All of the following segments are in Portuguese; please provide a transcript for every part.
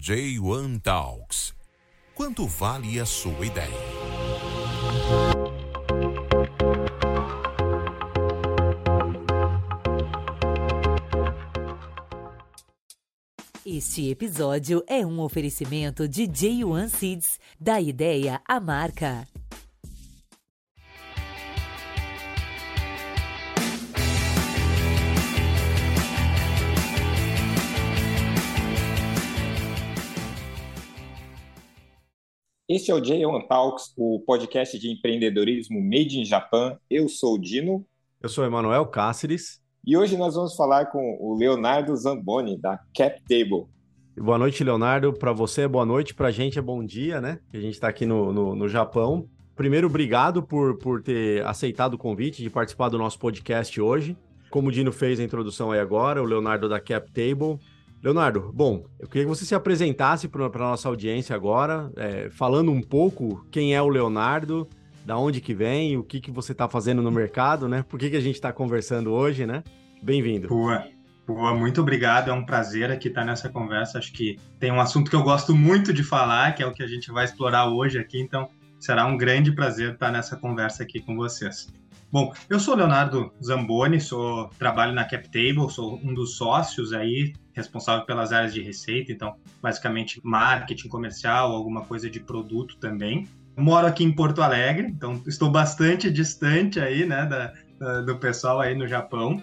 J1 Talks. Quanto vale a sua ideia? Este episódio é um oferecimento de J1 Seeds, da ideia à marca. Este é o J1 Talks, o podcast de empreendedorismo made in Japan. Eu sou o Dino. Eu sou Emanuel Cáceres. E hoje nós vamos falar com o Leonardo Zamboni, da CapTable. Boa noite, Leonardo. Para você, boa noite. Para a gente é bom dia, né? A gente está aqui no, no, no, Japão. Primeiro, obrigado por, por ter aceitado o convite de participar do nosso podcast hoje. Como o Dino fez a introdução aí agora, o Leonardo da CapTable. Leonardo, bom, eu queria que você se apresentasse para a nossa audiência agora, é, falando um pouco quem é o Leonardo, da onde que vem, o que, que você está fazendo no mercado, né? Por que, que a gente está conversando hoje, né? Bem-vindo. Boa. Boa, muito obrigado. É um prazer aqui estar nessa conversa. Acho que tem um assunto que eu gosto muito de falar, que é o que a gente vai explorar hoje aqui. Então, será um grande prazer estar nessa conversa aqui com vocês. Bom, eu sou Leonardo Zamboni, sou trabalho na CapTable, sou um dos sócios aí responsável pelas áreas de receita, então basicamente marketing comercial, alguma coisa de produto também. Moro aqui em Porto Alegre, então estou bastante distante aí, né, da, da, do pessoal aí no Japão.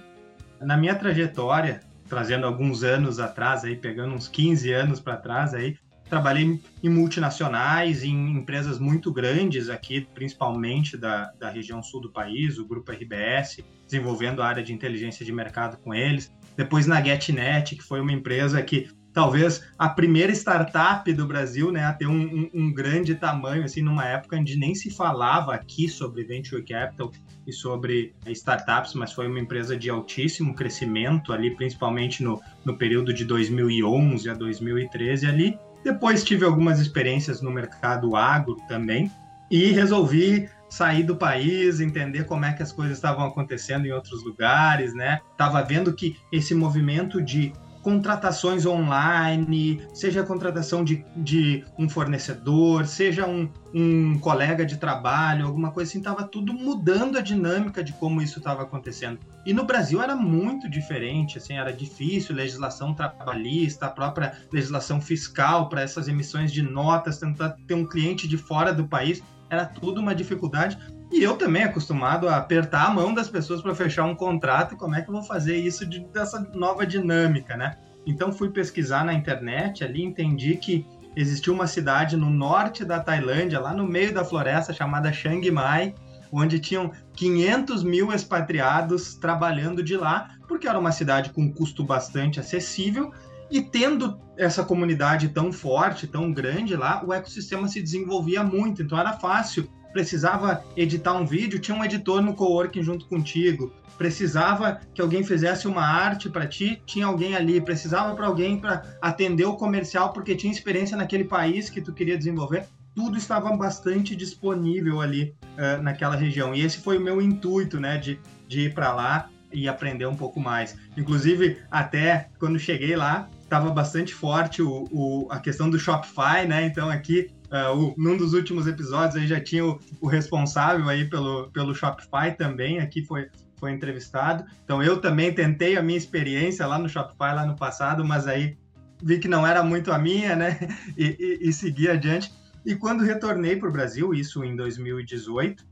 Na minha trajetória, trazendo alguns anos atrás aí, pegando uns 15 anos para trás aí, trabalhei em multinacionais, em empresas muito grandes aqui, principalmente da, da região sul do país, o grupo RBS, desenvolvendo a área de inteligência de mercado com eles depois na GetNet, que foi uma empresa que talvez a primeira startup do Brasil, né, a ter um, um, um, grande tamanho, assim, numa época onde nem se falava aqui sobre venture capital e sobre startups, mas foi uma empresa de altíssimo crescimento ali, principalmente no, no período de 2011 a 2013 ali. Depois tive algumas experiências no mercado agro também e resolvi sair do país, entender como é que as coisas estavam acontecendo em outros lugares, né? Tava vendo que esse movimento de contratações online, seja a contratação de, de um fornecedor, seja um, um colega de trabalho, alguma coisa assim, estava tudo mudando a dinâmica de como isso estava acontecendo. E no Brasil era muito diferente, assim, era difícil, legislação trabalhista, a própria legislação fiscal para essas emissões de notas, tentar ter um cliente de fora do país era tudo uma dificuldade. E eu também acostumado a apertar a mão das pessoas para fechar um contrato, como é que eu vou fazer isso de, dessa nova dinâmica, né? Então fui pesquisar na internet ali, entendi que existia uma cidade no norte da Tailândia, lá no meio da floresta, chamada Chiang Mai, onde tinham 500 mil expatriados trabalhando de lá, porque era uma cidade com custo bastante acessível e tendo essa comunidade tão forte, tão grande lá, o ecossistema se desenvolvia muito, então era fácil. Precisava editar um vídeo, tinha um editor no coworking junto contigo. Precisava que alguém fizesse uma arte para ti, tinha alguém ali. Precisava para alguém para atender o comercial porque tinha experiência naquele país que tu queria desenvolver. Tudo estava bastante disponível ali uh, naquela região. E esse foi o meu intuito, né, de, de ir para lá e aprender um pouco mais. Inclusive, até quando cheguei lá, estava bastante forte o, o, a questão do Shopify, né? Então aqui, uh, o, num dos últimos episódios aí já tinha o, o, responsável aí pelo, pelo Shopify também, aqui foi, foi entrevistado. Então eu também tentei a minha experiência lá no Shopify lá no passado, mas aí vi que não era muito a minha, né? E, e, e segui adiante. E quando retornei para o Brasil, isso em 2018,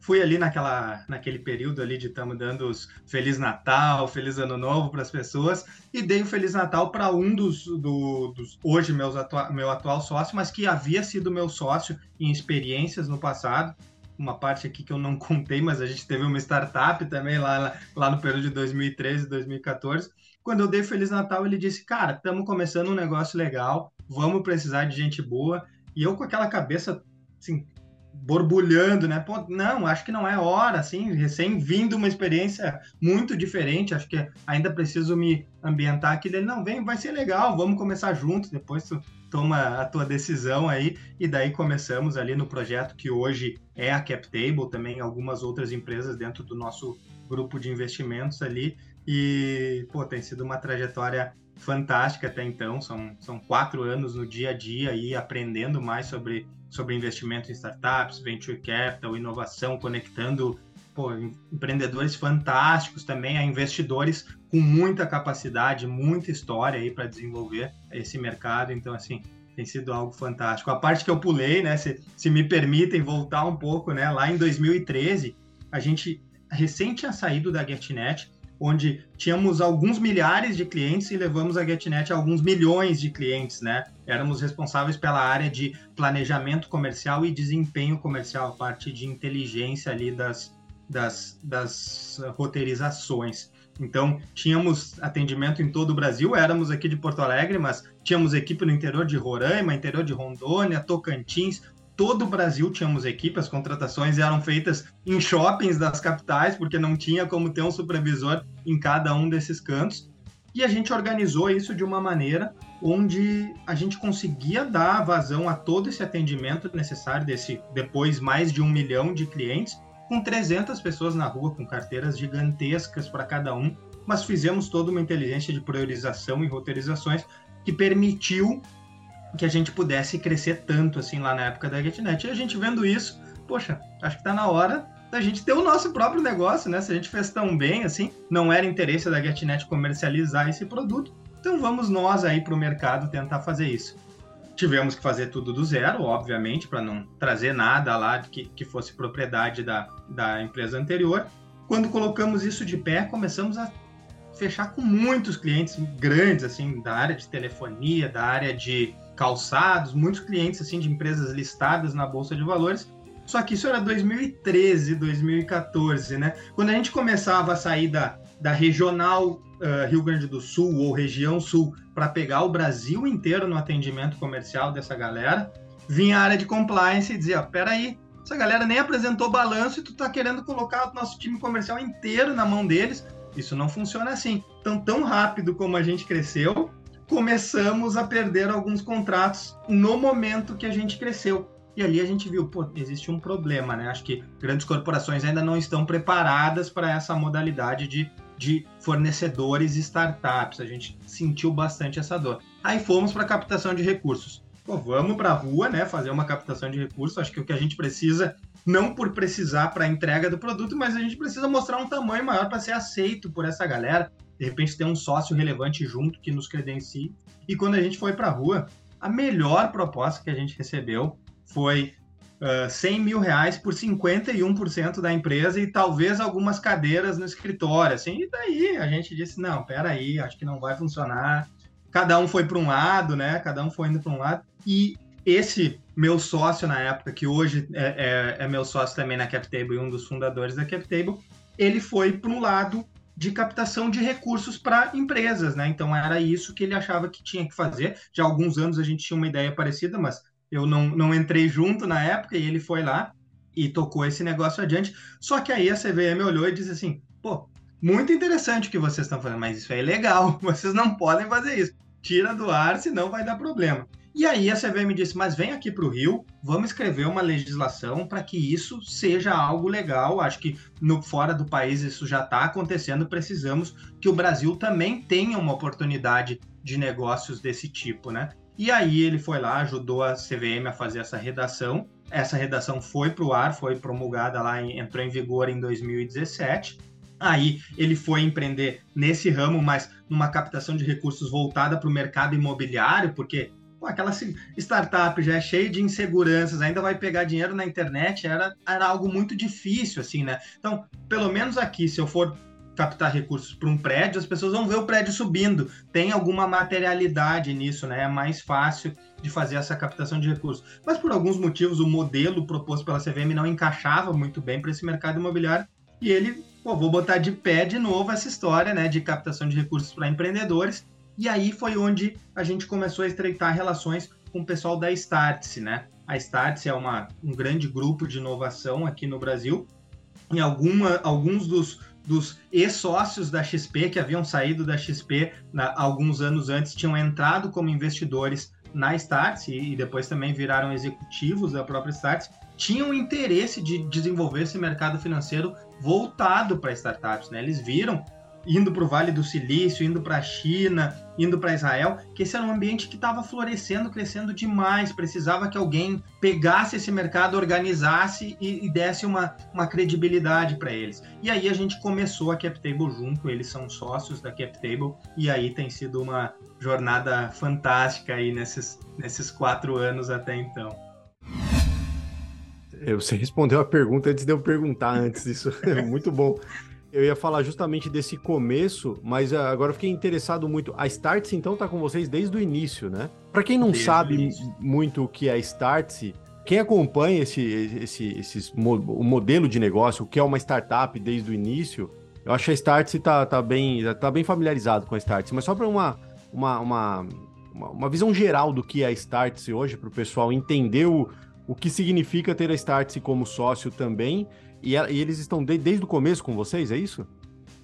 fui ali naquela, naquele período ali de estamos dando os Feliz Natal, Feliz Ano Novo para as pessoas e dei o Feliz Natal para um dos, do, dos hoje meus atua, meu atual sócio, mas que havia sido meu sócio em experiências no passado. Uma parte aqui que eu não contei, mas a gente teve uma startup também lá, lá no período de 2013, 2014. Quando eu dei Feliz Natal, ele disse: Cara, estamos começando um negócio legal, vamos precisar de gente boa. E eu com aquela cabeça assim, borbulhando, né? Pô, não, acho que não é hora, assim, recém vindo uma experiência muito diferente, acho que ainda preciso me ambientar aqui. Ele, não, vem, vai ser legal, vamos começar juntos, depois tu toma a tua decisão aí, e daí começamos ali no projeto que hoje é a CapTable, também algumas outras empresas dentro do nosso grupo de investimentos ali, E, pô, tem sido uma trajetória fantástica até então. São, são quatro anos no dia a dia aí aprendendo mais sobre, sobre investimento em startups, venture capital, inovação, conectando pô, empreendedores fantásticos também a investidores com muita capacidade, muita história aí para desenvolver esse mercado. Então, assim, tem sido algo fantástico. A parte que eu pulei, né, se, se me permitem voltar um pouco, né, lá em 2013, a gente recém tinha saído da GetNet, onde tínhamos alguns milhares de clientes e levamos a GetNet a alguns milhões de clientes, né? Éramos responsáveis pela área de planejamento comercial e desempenho comercial, a parte de inteligência ali das, das, das roteirizações. Então, tínhamos atendimento em todo o Brasil, éramos aqui de Porto Alegre, mas tínhamos equipe no interior de Roraima, interior de Rondônia, Tocantins, todo o Brasil tínhamos equipe, as contratações eram feitas em shoppings das capitais, porque não tinha como ter um supervisor em cada um desses cantos. E a gente organizou isso de uma maneira onde a gente conseguia dar vazão a todo esse atendimento necessário desse depois mais de um milhão de clientes, com 300 pessoas na rua, com carteiras gigantescas para cada um, mas fizemos toda uma inteligência de priorização e roteirizações que permitiu que a gente pudesse crescer tanto assim lá na época da GetNet. E a gente vendo isso, poxa, acho que está na hora da gente ter o nosso próprio negócio, né? Se a gente fez tão bem assim, não era interesse da GetNet comercializar esse produto, então vamos nós aí para o mercado tentar fazer isso. Tivemos que fazer tudo do zero, obviamente, para não trazer nada lá que, que fosse propriedade da, da empresa anterior. Quando colocamos isso de pé, começamos a fechar com muitos clientes grandes, assim, da área de telefonia, da área de calçados, muitos clientes assim de empresas listadas na bolsa de valores. Só que isso era 2013, 2014, né? Quando a gente começava a sair da, da regional uh, Rio Grande do Sul ou região Sul para pegar o Brasil inteiro no atendimento comercial dessa galera, vinha a área de compliance e dizia: peraí, essa galera nem apresentou balanço e tu tá querendo colocar o nosso time comercial inteiro na mão deles. Isso não funciona assim. Então, tão rápido como a gente cresceu, começamos a perder alguns contratos no momento que a gente cresceu. E ali a gente viu, pô, existe um problema, né? Acho que grandes corporações ainda não estão preparadas para essa modalidade de, de fornecedores e startups. A gente sentiu bastante essa dor. Aí fomos para captação de recursos. Pô, vamos para a rua, né? Fazer uma captação de recursos. Acho que o que a gente precisa, não por precisar para a entrega do produto, mas a gente precisa mostrar um tamanho maior para ser aceito por essa galera de repente ter um sócio relevante junto que nos credencie. E quando a gente foi para a rua, a melhor proposta que a gente recebeu foi uh, 100 mil reais por 51% da empresa e talvez algumas cadeiras no escritório. Assim, e daí a gente disse: não, peraí, acho que não vai funcionar. Cada um foi para um lado, né? Cada um foi indo para um lado. E esse meu sócio na época, que hoje é, é, é meu sócio também na CapTable e um dos fundadores da CapTable, ele foi para um lado de captação de recursos para empresas, né? Então era isso que ele achava que tinha que fazer. Já há alguns anos a gente tinha uma ideia parecida, mas eu não, não entrei junto na época e ele foi lá e tocou esse negócio adiante. Só que aí a CVM olhou e disse assim: pô, muito interessante o que vocês estão fazendo, mas isso é ilegal, vocês não podem fazer isso. Tira do ar, senão vai dar problema. E aí a CVM disse: mas vem aqui para o Rio, vamos escrever uma legislação para que isso seja algo legal. Acho que no fora do país isso já está acontecendo. Precisamos que o Brasil também tenha uma oportunidade de negócios desse tipo, né? E aí ele foi lá, ajudou a CVM a fazer essa redação. Essa redação foi para o ar, foi promulgada lá, entrou em vigor em 2017. Aí ele foi empreender nesse ramo, mas numa captação de recursos voltada para o mercado imobiliário, porque pô, aquela startup já é cheia de inseguranças, ainda vai pegar dinheiro na internet, era, era algo muito difícil, assim, né? Então, pelo menos aqui, se eu for captar recursos para um prédio, as pessoas vão ver o prédio subindo. Tem alguma materialidade nisso, né? É mais fácil de fazer essa captação de recursos. Mas por alguns motivos, o modelo proposto pela CVM não encaixava muito bem para esse mercado imobiliário e ele, pô, vou botar de pé de novo essa história, né, de captação de recursos para empreendedores e aí foi onde a gente começou a estreitar relações com o pessoal da Startse, né? A Startse é uma, um grande grupo de inovação aqui no Brasil. E alguma, alguns dos, dos ex-sócios da XP, que haviam saído da XP na, alguns anos antes, tinham entrado como investidores na Startse e depois também viraram executivos da própria Startse, tinham interesse de desenvolver esse mercado financeiro voltado para startups. Né? Eles viram indo para o Vale do Silício, indo para a China, indo para Israel, que esse era um ambiente que estava florescendo, crescendo demais, precisava que alguém pegasse esse mercado, organizasse e, e desse uma, uma credibilidade para eles. E aí a gente começou a CapTable junto, eles são sócios da CapTable, e aí tem sido uma jornada fantástica aí nesses, nesses quatro anos até então. Você respondeu a pergunta antes de eu perguntar antes, isso é muito bom. Eu ia falar justamente desse começo, mas ah, agora eu fiquei interessado muito. A Startse, então, tá com vocês desde o início, né? Para quem não desde sabe muito o que é a Startse, quem acompanha esse, esse, esses, o modelo de negócio, o que é uma startup desde o início, eu acho que a Startse tá, tá, bem, tá bem familiarizado com a Startse, mas só para uma, uma, uma, uma visão geral do que é a Startse hoje, para o pessoal entender o, o que significa ter a Startse como sócio também e, e eles estão de, desde o começo com vocês, é isso?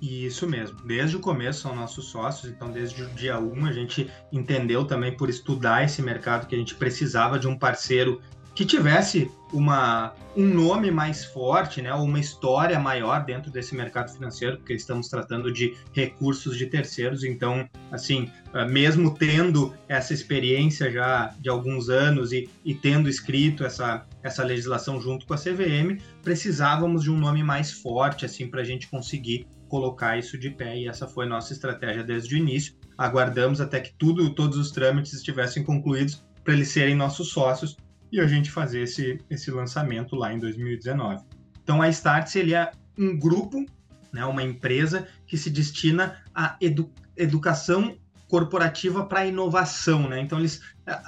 Isso mesmo, desde o começo são nossos sócios, então desde o dia 1 a gente entendeu também por estudar esse mercado que a gente precisava de um parceiro que tivesse uma, um nome mais forte, né, uma história maior dentro desse mercado financeiro, porque estamos tratando de recursos de terceiros, então, assim, ah, mesmo tendo essa experiência já de alguns anos e, e tendo escrito essa, essa legislação junto com a CVM, precisávamos de um nome mais forte, assim, para a gente conseguir colocar isso de pé, e essa foi nossa estratégia desde o início. Aguardamos até que tudo, todos os trâmites estivessem concluídos para eles serem nossos sócios e a gente fazer esse, esse lançamento lá em 2019. Então a Startse ele é um grupo, né, uma empresa que se destina à edu educação corporativa para inovação, né? Então eles,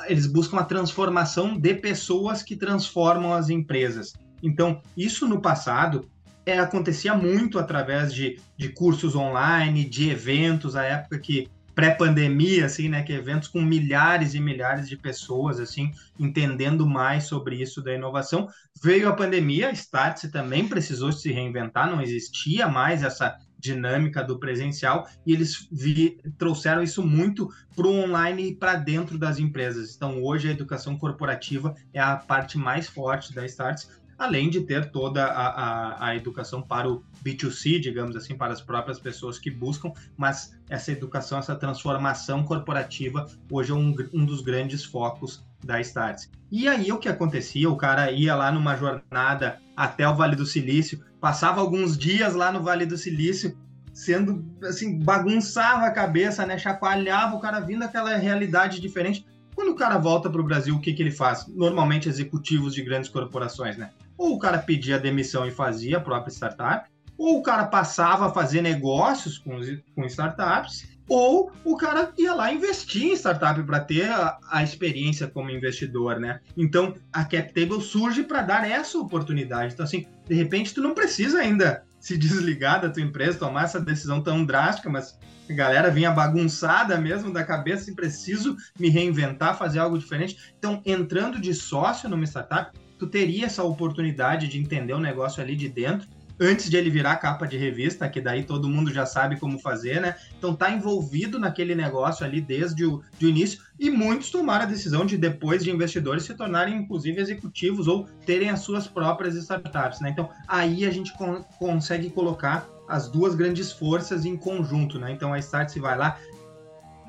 eles buscam a transformação de pessoas que transformam as empresas. Então isso no passado é, acontecia muito através de, de cursos online, de eventos, a época que pré-pandemia, assim, né, que eventos com milhares e milhares de pessoas, assim, entendendo mais sobre isso da inovação. Veio a pandemia, a Startse também precisou se reinventar, não existia mais essa dinâmica do presencial e eles vi, trouxeram isso muito para o online e para dentro das empresas. Então, hoje a educação corporativa é a parte mais forte da Startse, além de ter toda a, a, a, educação para o B2C, digamos assim, para as próprias pessoas que buscam, mas essa educação, essa transformação corporativa, hoje é um, um dos grandes focos da Starts. E aí o que acontecia? O cara ia lá numa jornada até o Vale do Silício, passava alguns dias lá no Vale do Silício, sendo assim, bagunçava a cabeça, né? Chacoalhava o cara vindo aquela realidade diferente. Quando o cara volta para o Brasil, o que, que ele faz? Normalmente executivos de grandes corporações, né? Ou o cara pedia demissão e fazia a própria startup, ou o cara passava a fazer negócios com, com startups, ou o cara ia lá investir em startup para ter a, a, experiência como investidor, né? Então a CapTable surge para dar essa oportunidade. Então, assim, de repente, tu não precisa ainda se desligar da tua empresa, tomar essa decisão tão drástica, mas a galera vinha bagunçada mesmo da cabeça, assim, preciso me reinventar, fazer algo diferente. Então, entrando de sócio numa startup, tu teria essa oportunidade de entender o negócio ali de dentro antes de ele virar capa de revista, que daí todo mundo já sabe como fazer, né? Então tá envolvido naquele negócio ali desde o, início e muitos tomaram a decisão de depois de investidores se tornarem inclusive executivos ou terem as suas próprias startups, né? Então aí a gente con consegue colocar as duas grandes forças em conjunto, né? Então a Start se vai lá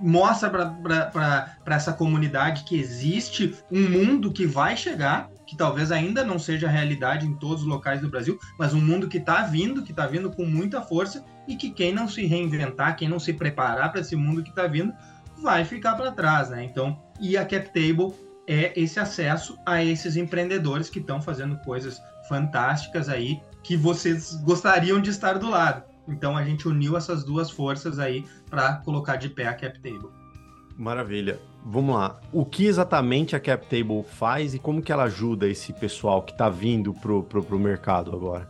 mostra para essa comunidade que existe um mundo que vai chegar, que talvez ainda não seja realidade em todos os locais do Brasil, mas um mundo que está vindo, que está vindo com muita força e que quem não se reinventar, quem não se preparar para esse mundo que está vindo, vai ficar para trás, né? Então, e a CapTable é esse acesso a esses empreendedores que estão fazendo coisas fantásticas aí que vocês gostariam de estar do lado. Então a gente uniu essas duas forças aí para colocar de pé a CapTable. Maravilha. Vamos lá. O que exatamente a CapTable faz e como que ela ajuda esse pessoal que está vindo pro, pro, pro mercado agora?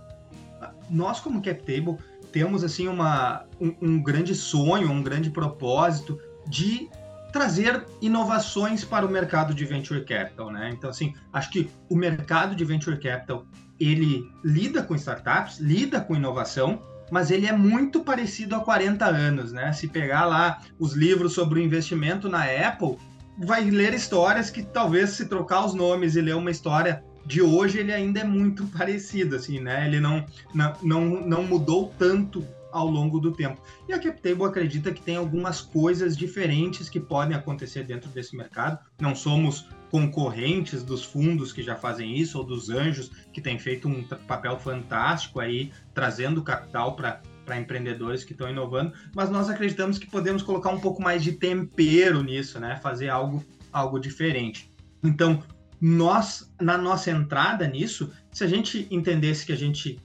Nós, como CapTable, temos assim uma, um, um grande sonho, um grande propósito de trazer inovações para o mercado de venture capital, né? Então, assim, acho que o mercado de venture capital ele lida com startups, lida com inovação, mas ele é muito parecido a 40 anos, né? Se pegar lá os livros sobre o investimento na Apple, vai ler histórias que talvez se trocar os nomes e ler uma história de hoje, ele ainda é muito parecido, assim, né? Ele não, não, não, não mudou tanto ao longo do tempo. E a CapTable acredita que tem algumas coisas diferentes que podem acontecer dentro desse mercado. Não somos concorrentes dos fundos que já fazem isso ou dos anjos que têm feito um papel fantástico aí trazendo capital para para empreendedores que estão inovando, mas nós acreditamos que podemos colocar um pouco mais de tempero nisso, né? Fazer algo algo diferente. Então, nós na nossa entrada nisso, se a gente entendesse que a gente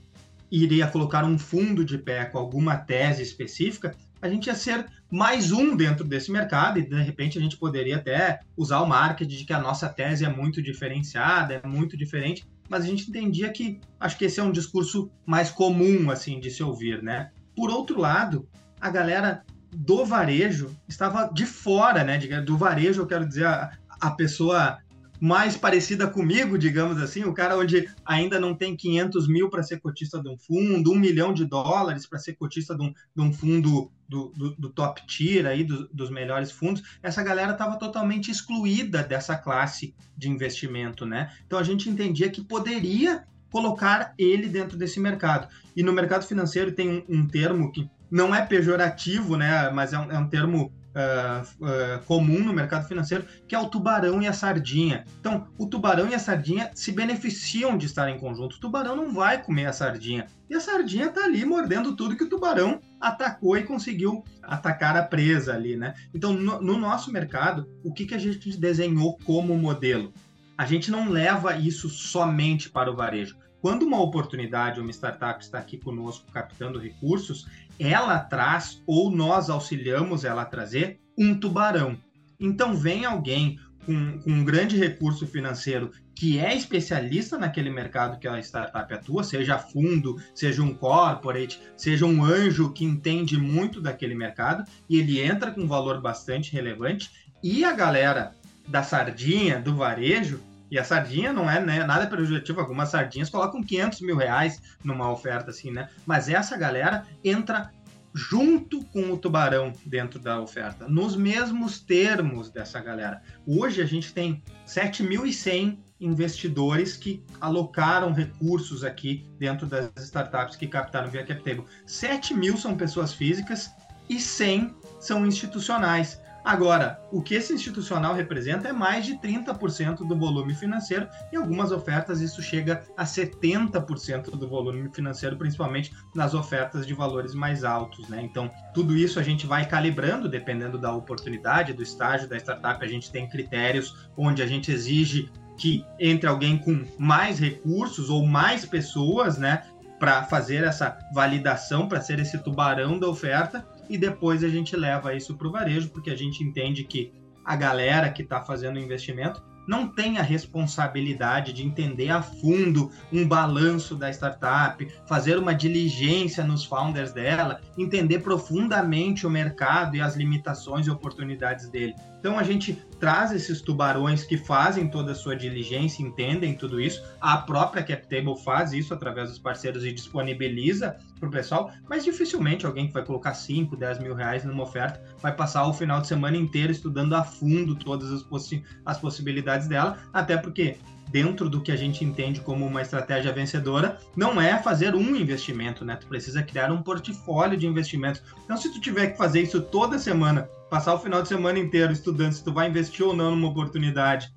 iria colocar um fundo de pé com alguma tese específica, a gente ia ser mais um dentro desse mercado e de repente a gente poderia até usar o marketing de que a nossa tese é muito diferenciada, é muito diferente, mas a gente entendia que acho que esse é um discurso mais comum assim de se ouvir, né? Por outro lado, a galera do varejo estava de fora, né? Do varejo, eu quero dizer, a, a pessoa mais parecida comigo, digamos assim, o cara onde ainda não tem 500 mil para ser cotista de um fundo, um milhão de dólares para ser cotista de um, de um fundo do, do, do, top tier aí, do, dos melhores fundos, essa galera estava totalmente excluída dessa classe de investimento, né? Então a gente entendia que poderia colocar ele dentro desse mercado. E no mercado financeiro tem um, um termo que não é pejorativo, né? Mas é um, é um termo uh, uh, comum no mercado financeiro, que é o tubarão e a sardinha. Então, o tubarão e a sardinha se beneficiam de estar em conjunto. O tubarão não vai comer a sardinha. E a sardinha está ali mordendo tudo que o tubarão atacou e conseguiu atacar a presa ali, né? Então, no, no nosso mercado, o que, que a gente desenhou como modelo? A gente não leva isso somente para o varejo. Quando uma oportunidade, uma startup está aqui conosco captando recursos, ela traz ou nós auxiliamos ela a trazer um tubarão. Então vem alguém com, com, um grande recurso financeiro que é especialista naquele mercado que a startup atua, seja fundo, seja um corporate, seja um anjo que entende muito daquele mercado, e ele entra com um valor bastante relevante, e a galera da sardinha, do varejo, e a sardinha não é né, nada prejudicativo, algumas sardinhas colocam 500 mil reais numa oferta assim, né? Mas essa galera entra junto com o tubarão dentro da oferta, nos mesmos termos dessa galera. Hoje a gente tem 7.100 investidores que alocaram recursos aqui dentro das startups que captaram via CapTable. 7 mil são pessoas físicas e 100 são institucionais. Agora, o que esse institucional representa é mais de 30% do volume financeiro, e algumas ofertas isso chega a 70% do volume financeiro, principalmente nas ofertas de valores mais altos. Né? Então, tudo isso a gente vai calibrando, dependendo da oportunidade, do estágio da startup, a gente tem critérios onde a gente exige que entre alguém com mais recursos ou mais pessoas, né, para fazer essa validação, para ser esse tubarão da oferta, e depois a gente leva isso para o varejo, porque a gente entende que a galera que está fazendo o investimento não tem a responsabilidade de entender a fundo um balanço da startup, fazer uma diligência nos founders dela, entender profundamente o mercado e as limitações e oportunidades dele. Então a gente traz esses tubarões que fazem toda a sua diligência, entendem tudo isso. A própria CapTable faz isso através dos parceiros e disponibiliza para o pessoal, mas dificilmente alguém que vai colocar 5, 10 mil reais numa oferta vai passar o final de semana inteiro estudando a fundo todas as, possi as possibilidades dela, até porque dentro do que a gente entende como uma estratégia vencedora, não é fazer um investimento, né? Tu precisa criar um portfólio de investimentos. Então, se tu tiver que fazer isso toda semana, passar o final de semana inteiro estudando se tu vai investir ou não numa oportunidade,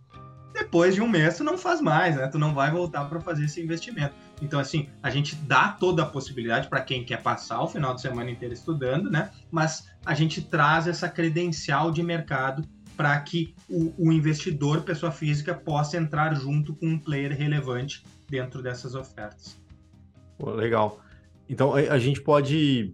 depois de um mês tu não faz mais, né? Tu não vai voltar para fazer esse investimento. Então, assim, a gente dá toda a possibilidade para quem quer passar o final de semana inteiro estudando, né? Mas a gente traz essa credencial de mercado para que o, o, investidor, pessoa física, possa entrar junto com um player relevante dentro dessas ofertas. Pô, legal. Então a, gente pode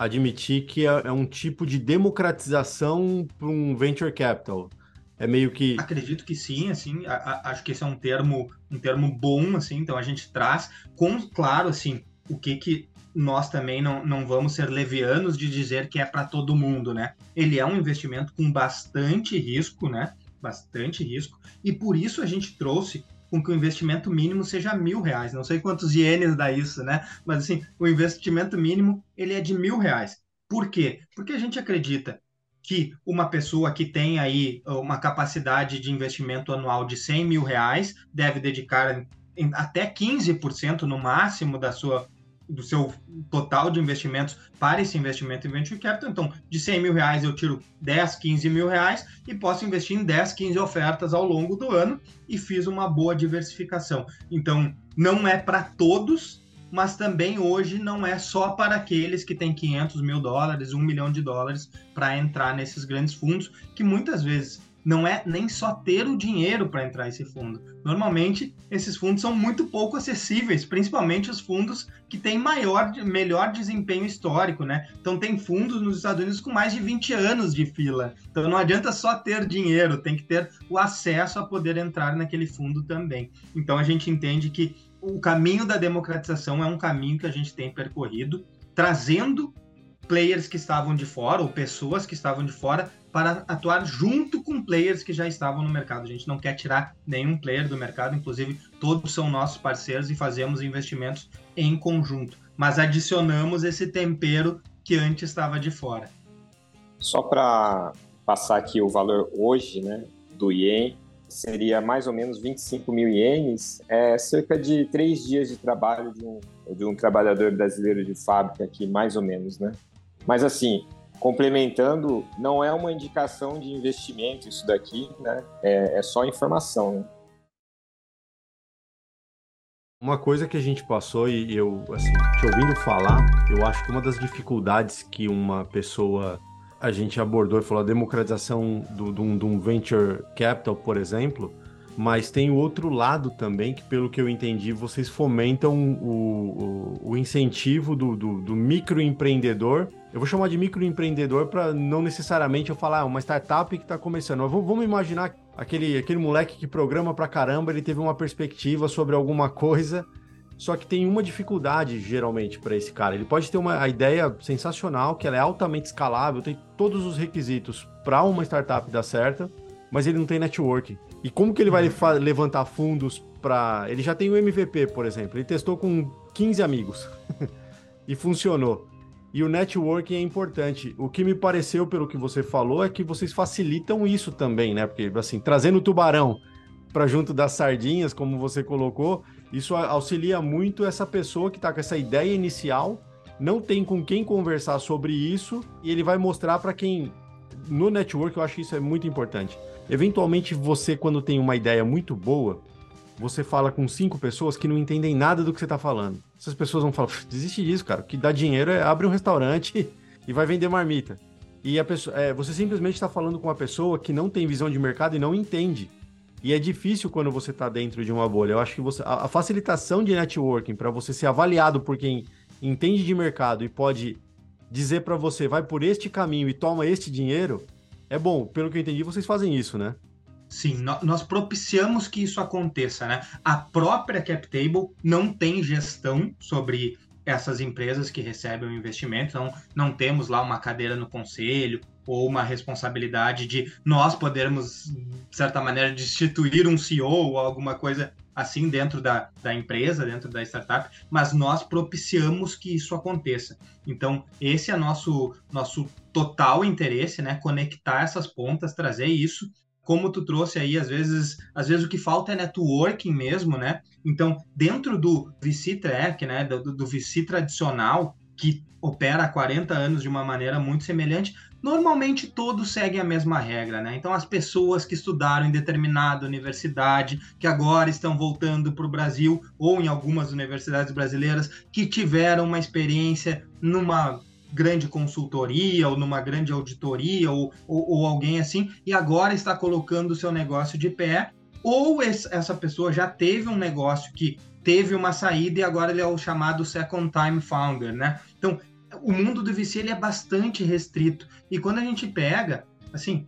admitir que é, é um tipo de democratização para um venture capital. É meio que. Acredito que sim, assim. A, a, acho que esse é um termo, um termo bom, assim. Então a gente traz, com claro, assim, o que que nós também não, não vamos ser levianos de dizer que é para todo mundo, né? Ele é um investimento com bastante risco, né? Bastante risco. E por isso a gente trouxe com que o investimento mínimo seja mil reais. Não sei quantos ienes dá isso, né? Mas assim, o investimento mínimo ele é de mil reais. Por quê? Porque a gente acredita que uma pessoa que tem aí uma capacidade de investimento anual de 100 mil reais deve dedicar até 15% no máximo da sua do seu total de investimentos para esse investimento em venture capital. Então, de 100 mil reais eu tiro 10, 15 mil reais e posso investir em 10, 15 ofertas ao longo do ano e fiz uma boa diversificação. Então, não é para todos, mas também hoje não é só para aqueles que têm 500 mil dólares, 1 milhão de dólares para entrar nesses grandes fundos, que muitas vezes não é nem só ter o dinheiro para entrar esse fundo. Normalmente, esses fundos são muito pouco acessíveis, principalmente os fundos que têm maior, melhor desempenho histórico, né? Então, tem fundos nos Estados Unidos com mais de 20 anos de fila. Então, não adianta só ter dinheiro, tem que ter o acesso a poder entrar naquele fundo também. Então, a gente entende que o caminho da democratização é um caminho que a gente tem percorrido, trazendo players que estavam de fora, ou pessoas que estavam de fora, para atuar junto com players que já estavam no mercado. A gente não quer tirar nenhum player do mercado, inclusive todos são nossos parceiros e fazemos investimentos em conjunto. Mas adicionamos esse tempero que antes estava de fora. Só para passar aqui o valor hoje né, do IEM, seria mais ou menos 25 mil ienes, é cerca de três dias de trabalho de um, de um trabalhador brasileiro de fábrica aqui, mais ou menos, né? Mas assim, complementando, não é uma indicação de investimento isso daqui, né? É, é só informação. Né? Uma coisa que a gente passou e eu, assim, te ouvindo falar, eu acho que uma das dificuldades que uma pessoa a gente abordou e falou a democratização do um venture capital, por exemplo, mas tem o outro lado também, que pelo que eu entendi, vocês fomentam o, o, o incentivo do, do, do, microempreendedor. Eu vou chamar de microempreendedor para não necessariamente eu falar ah, uma startup que está começando. Vamos, vamos imaginar aquele, aquele moleque que programa para caramba, ele teve uma perspectiva sobre alguma coisa, só que tem uma dificuldade geralmente para esse cara. Ele pode ter uma ideia sensacional, que ela é altamente escalável, tem todos os requisitos para uma startup dar certo, mas ele não tem network. E como que ele vai levantar fundos para. Ele já tem o MVP, por exemplo. Ele testou com 15 amigos e funcionou. E o networking é importante. O que me pareceu, pelo que você falou, é que vocês facilitam isso também, né? Porque, assim, trazendo o tubarão para junto das sardinhas, como você colocou, isso auxilia muito essa pessoa que está com essa ideia inicial, não tem com quem conversar sobre isso, e ele vai mostrar para quem. No network, eu acho que isso é muito importante Eventualmente, você, quando tem uma ideia muito boa, você fala com cinco pessoas que não entendem nada do que você está falando. Essas pessoas vão falar, desiste disso, cara. O que dá dinheiro é abre um restaurante e vai vender marmita. E a pessoa, é, você simplesmente está falando com uma pessoa que não tem visão de mercado e não entende. E é difícil quando você está dentro de uma bolha. Eu acho que você, a, a facilitação de networking para você ser avaliado por quem entende de mercado e pode dizer para você, vai por este caminho e toma este dinheiro, é bom, pelo que eu entendi, vocês fazem isso, né? Sim, nós propiciamos que isso aconteça, né? A própria CapTable não tem gestão sobre essas empresas que recebem o investimento, então não temos lá uma cadeira no conselho ou uma responsabilidade de nós podermos, de certa maneira, destituir um CEO ou alguma coisa assim dentro da, da empresa, dentro da startup, mas nós propiciamos que isso aconteça. Então, esse é nosso nosso total interesse, né? Conectar essas pontas, trazer isso. Como tu trouxe aí, às vezes, às vezes o que falta é networking mesmo, né? Então, dentro do VC Track, né, do, do VC tradicional, que opera há 40 anos de uma maneira muito semelhante, normalmente todos seguem a mesma regra, né? Então, as pessoas que estudaram em determinada universidade, que agora estão voltando para o Brasil, ou em algumas universidades brasileiras, que tiveram uma experiência numa grande consultoria ou numa grande auditoria ou, ou, ou alguém assim, e agora está colocando o seu negócio de pé, ou essa pessoa já teve um negócio que teve uma saída e agora ele é o chamado second time founder, né? Então, o mundo do VC ele é bastante restrito. E quando a gente pega, assim,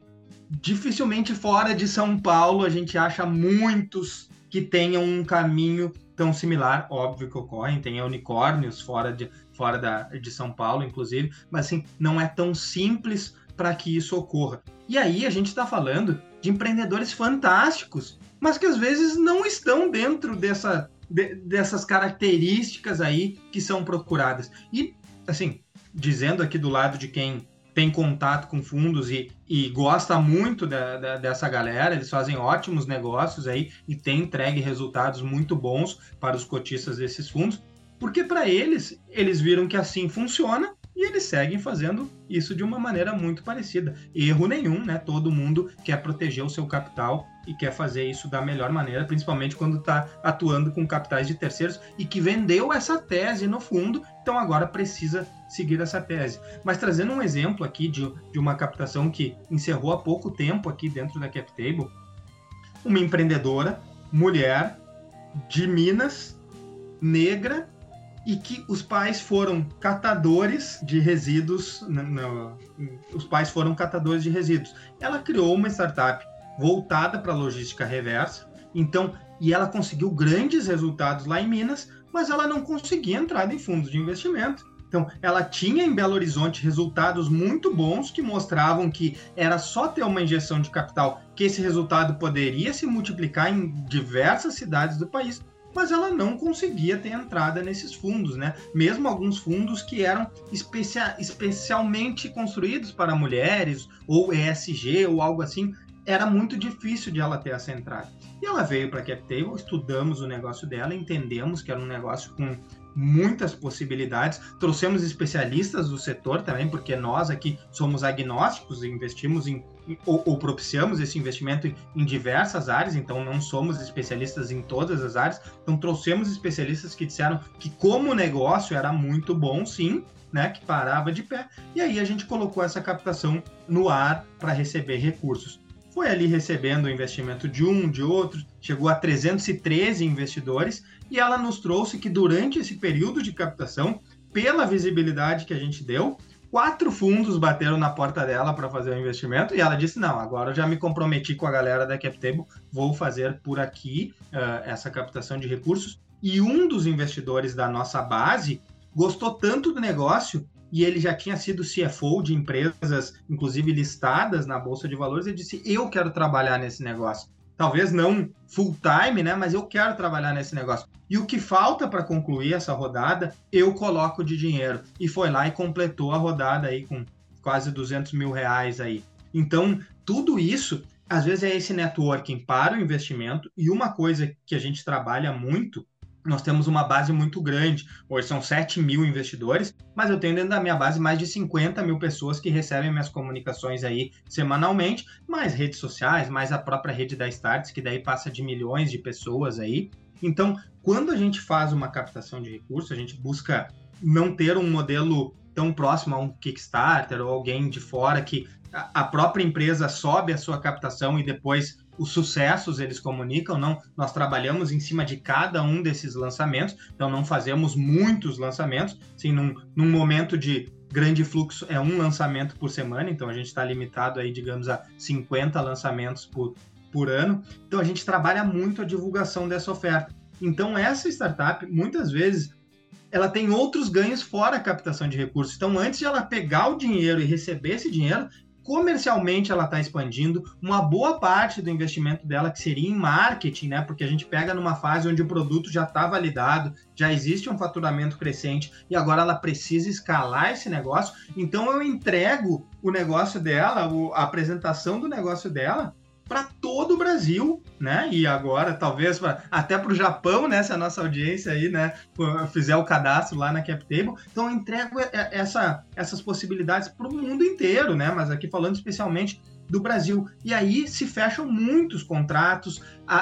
dificilmente fora de São Paulo a gente acha muitos que tenham um caminho tão similar, óbvio que ocorrem, tem unicórnios fora de, fora da, de São Paulo, inclusive, mas assim, não é tão simples para que isso ocorra. E aí a gente está falando de empreendedores fantásticos, mas que às vezes não estão dentro dessa, de, dessas características aí que são procuradas. E assim, dizendo aqui do lado de quem tem contato com fundos e, e gosta muito da, da, dessa galera, eles fazem ótimos negócios aí e tem entregue resultados muito bons para os cotistas desses fundos. Porque para eles, eles viram que assim funciona e eles seguem fazendo isso de uma maneira muito parecida. Erro nenhum, né? Todo mundo quer proteger o seu capital e quer fazer isso da melhor maneira, principalmente quando está atuando com capitais de terceiros e que vendeu essa tese no fundo, então agora precisa seguir essa tese. Mas trazendo um exemplo aqui de, de uma captação que encerrou há pouco tempo aqui dentro da CapTable, uma empreendedora, mulher, de Minas, negra, e que os pais foram catadores de resíduos, no, no, os pais foram catadores de resíduos. Ela criou uma startup voltada para logística reversa, então, e ela conseguiu grandes resultados lá em Minas, mas ela não conseguia entrar em fundos de investimento. Então, ela tinha em Belo Horizonte resultados muito bons que mostravam que era só ter uma injeção de capital que esse resultado poderia se multiplicar em diversas cidades do país, mas ela não conseguia ter entrada nesses fundos, né? Mesmo alguns fundos que eram especia especialmente construídos para mulheres, ou ESG, ou algo assim, era muito difícil de ela ter essa entrada. E ela veio para a CapTable, estudamos o negócio dela, entendemos que era um negócio com muitas possibilidades. Trouxemos especialistas do setor também, porque nós aqui somos agnósticos e investimos em ou, ou propiciamos esse investimento em, diversas áreas, então não somos especialistas em todas as áreas. Então trouxemos especialistas que disseram que como negócio era muito bom, sim, né, que parava de pé. E aí a gente colocou essa captação no ar para receber recursos foi ali recebendo o investimento de um, de outro, chegou a 313 investidores e ela nos trouxe que durante esse período de captação, pela visibilidade que a gente deu, quatro fundos bateram na porta dela para fazer o investimento e ela disse: Não, agora eu já me comprometi com a galera da CapTable, vou fazer por aqui uh, essa captação de recursos. E um dos investidores da nossa base gostou tanto do negócio e ele já tinha sido CFO de empresas, inclusive listadas na Bolsa de Valores, e disse: Eu quero trabalhar nesse negócio. Talvez não full time, né? Mas eu quero trabalhar nesse negócio. E o que falta para concluir essa rodada, eu coloco de dinheiro. E foi lá e completou a rodada aí com quase 200 mil reais aí. Então, tudo isso, às vezes, é esse networking para o investimento. E uma coisa que a gente trabalha muito nós temos uma base muito grande. Hoje são 7 mil investidores, mas eu tenho dentro da minha base mais de 50 mil pessoas que recebem minhas comunicações aí semanalmente, mais redes sociais, mais a própria rede da Starts, que daí passa de milhões de pessoas aí. Então, quando a gente faz uma captação de recursos, a gente busca não ter um modelo tão próximo a um Kickstarter ou alguém de fora que a própria empresa sobe a sua captação e depois os sucessos eles comunicam, não, nós trabalhamos em cima de cada um desses lançamentos, então não fazemos muitos lançamentos, sim, num, num momento de grande fluxo é um lançamento por semana, então a gente está limitado aí, digamos, a 50 lançamentos por, por ano, então a gente trabalha muito a divulgação dessa oferta. Então essa startup, muitas vezes, ela tem outros ganhos fora a captação de recursos. Então, antes de ela pegar o dinheiro e receber esse dinheiro, comercialmente ela está expandindo, uma boa parte do investimento dela que seria em marketing, né? Porque a gente pega numa fase onde o produto já está validado, já existe um faturamento crescente e agora ela precisa escalar esse negócio. Então eu entrego o negócio dela, a apresentação do negócio dela para todo o Brasil, né? E agora, talvez pra, até para o Japão, né? Se a nossa audiência aí, né, fizer o cadastro lá na CapTable. Então, eu entrego essa, essas possibilidades para o mundo inteiro, né? Mas aqui falando especialmente do Brasil. E aí se fecham muitos contratos.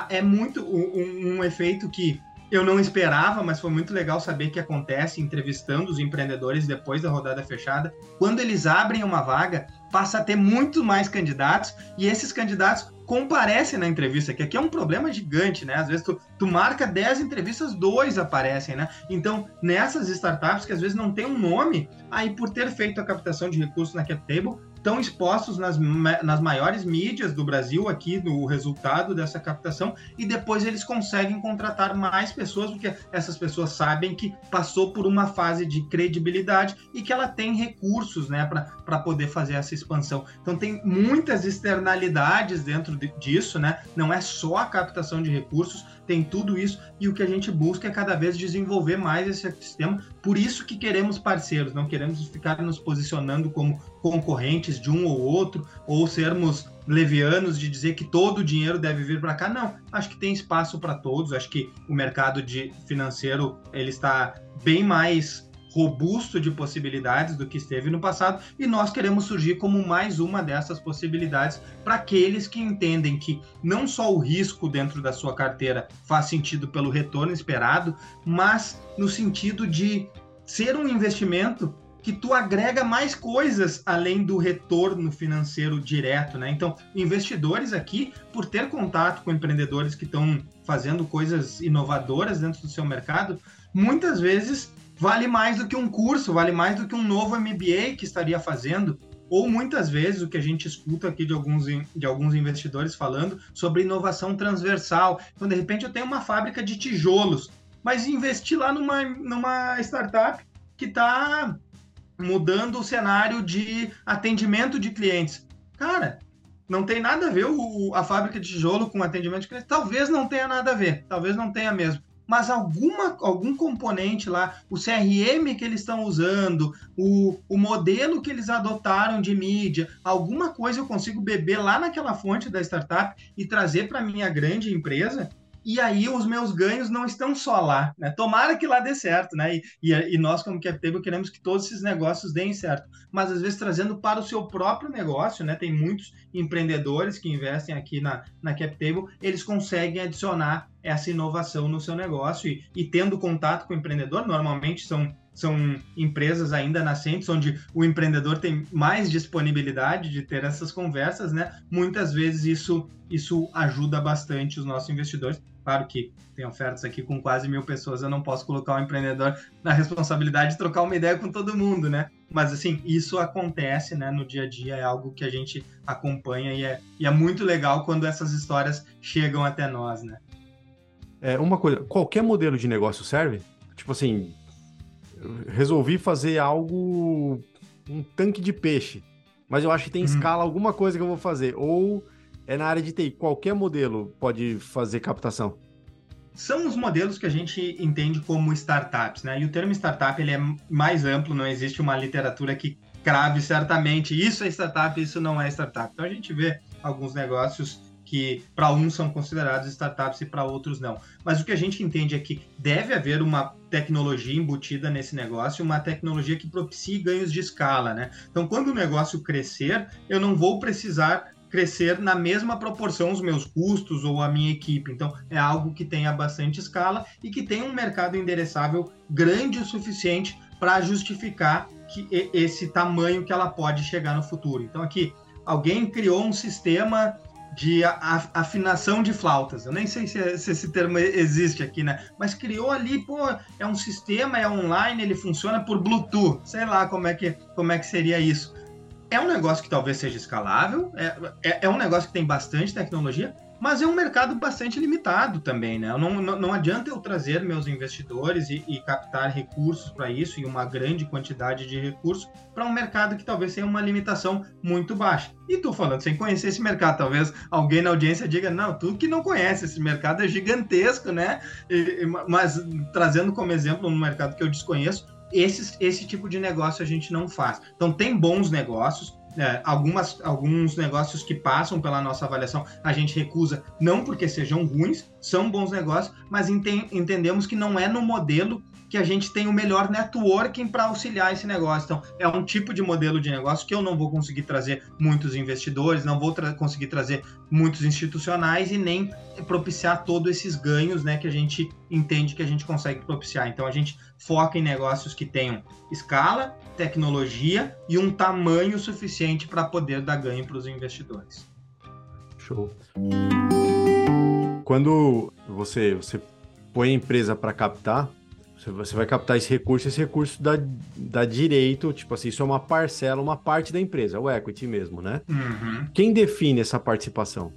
É muito um, um efeito que eu não esperava, mas foi muito legal saber que acontece entrevistando os empreendedores depois da rodada fechada. Quando eles abrem uma vaga, passa a ter muito mais candidatos e esses candidatos comparecem na entrevista, que aqui é um problema gigante, né? Às vezes tu, tu marca 10 entrevistas, dois aparecem, né? Então, nessas startups que às vezes não tem um nome, aí por ter feito a captação de recursos na CapTable, estão expostos nas, nas maiores mídias do Brasil aqui no resultado dessa captação e depois eles conseguem contratar mais pessoas porque essas pessoas sabem que passou por uma fase de credibilidade e que ela tem recursos né, para poder fazer essa expansão. Então tem muitas externalidades dentro de, disso, né? Não é só a captação de recursos, tem tudo isso e o que a gente busca é cada vez desenvolver mais esse ecossistema. Por isso que queremos parceiros, não queremos ficar nos posicionando como concorrentes de um ou outro, ou sermos levianos de dizer que todo o dinheiro deve vir para cá. Não, acho que tem espaço para todos. Acho que o mercado de financeiro ele está bem mais robusto de possibilidades do que esteve no passado e nós queremos surgir como mais uma dessas possibilidades para aqueles que entendem que não só o risco dentro da sua carteira faz sentido pelo retorno esperado, mas no sentido de ser um investimento que tu agrega mais coisas além do retorno financeiro direto, né? Então, investidores aqui, por ter contato com empreendedores que estão fazendo coisas inovadoras dentro do seu mercado, muitas vezes vale mais do que um curso, vale mais do que um novo MBA que estaria fazendo, ou muitas vezes o que a gente escuta aqui de alguns, de alguns investidores falando sobre inovação transversal. Então, de repente, eu tenho uma fábrica de tijolos, mas investir lá numa, numa startup que está mudando o cenário de atendimento de clientes. Cara, não tem nada a ver o, a fábrica de tijolo com atendimento de clientes. Talvez não tenha nada a ver, talvez não tenha mesmo mas alguma, algum componente lá, o CRM que eles estão usando, o, o modelo que eles adotaram de mídia, alguma coisa eu consigo beber lá naquela fonte da startup e trazer para minha grande empresa e aí os meus ganhos não estão só lá, né? Tomara que lá dê certo, né? E, e, e nós, como CapTable, queremos que todos esses negócios deem certo. Mas às vezes trazendo para o seu próprio negócio, né? Tem muitos empreendedores que investem aqui na, na eles conseguem adicionar essa inovação no seu negócio e, e tendo contato com o empreendedor, normalmente são são empresas ainda nascentes, onde o empreendedor tem mais disponibilidade de ter essas conversas, né? Muitas vezes isso, isso ajuda bastante os nossos investidores. Claro que tem ofertas aqui com quase mil pessoas, eu não posso colocar o empreendedor na responsabilidade de trocar uma ideia com todo mundo, né? Mas assim, isso acontece né, no dia a dia, é algo que a gente acompanha e é, e é muito legal quando essas histórias chegam até nós, né? É, uma coisa, qualquer modelo de negócio serve? Tipo assim, resolvi fazer algo, um tanque de peixe, mas eu acho que tem uhum. escala alguma coisa que eu vou fazer. Ou é na área de TI, qualquer modelo pode fazer captação? São os modelos que a gente entende como startups, né? E o termo startup ele é mais amplo, não existe uma literatura que crave certamente isso é startup, isso não é startup. Então a gente vê alguns negócios que para uns são considerados startups e para outros não. Mas o que a gente entende é que deve haver uma tecnologia embutida nesse negócio, uma tecnologia que propicie ganhos de escala, né? Então, quando o negócio crescer, eu não vou precisar crescer na mesma proporção os meus custos ou a minha equipe. Então, é algo que tenha bastante escala e que tenha um mercado endereçável grande o suficiente para justificar que esse tamanho que ela pode chegar no futuro. Então, aqui, alguém criou um sistema de afinação de flautas. Eu nem sei se, se, esse termo existe aqui, né? Mas criou ali, pô, é um sistema, é online, ele funciona por Bluetooth. Sei lá como é que, como é que seria isso. É um negócio que talvez seja escalável, é, é, é um negócio que tem bastante tecnologia, mas é um mercado bastante limitado também, né? Não, não, não adianta eu trazer meus investidores e, e captar recursos para isso e uma grande quantidade de recursos para um mercado que talvez tenha uma limitação muito baixa. E tu falando sem conhecer esse mercado, talvez alguém na audiência diga, não, tu que não conhece, esse mercado é gigantesco, né? E, mas trazendo como exemplo um mercado que eu desconheço, esse, esse tipo de negócio a gente não faz. Então tem bons negócios, é, algumas, alguns negócios que passam pela nossa avaliação a gente recusa, não porque sejam ruins, são bons negócios, mas ente entendemos que não é no modelo que a gente tem o melhor networking para auxiliar esse negócio. Então, é um tipo de modelo de negócio que eu não vou conseguir trazer muitos investidores, não vou tra conseguir trazer muitos institucionais e nem propiciar todos esses ganhos né, que a gente entende que a gente consegue propiciar. Então, a gente foca em negócios que tenham escala, tecnologia e um tamanho suficiente para poder dar ganho para os investidores. Show. Quando você, você põe a empresa para captar, você vai captar esse recurso, esse recurso dá, dá direito, tipo assim, isso é uma parcela, uma parte da empresa, o equity mesmo, né? Uhum. Quem define essa participação?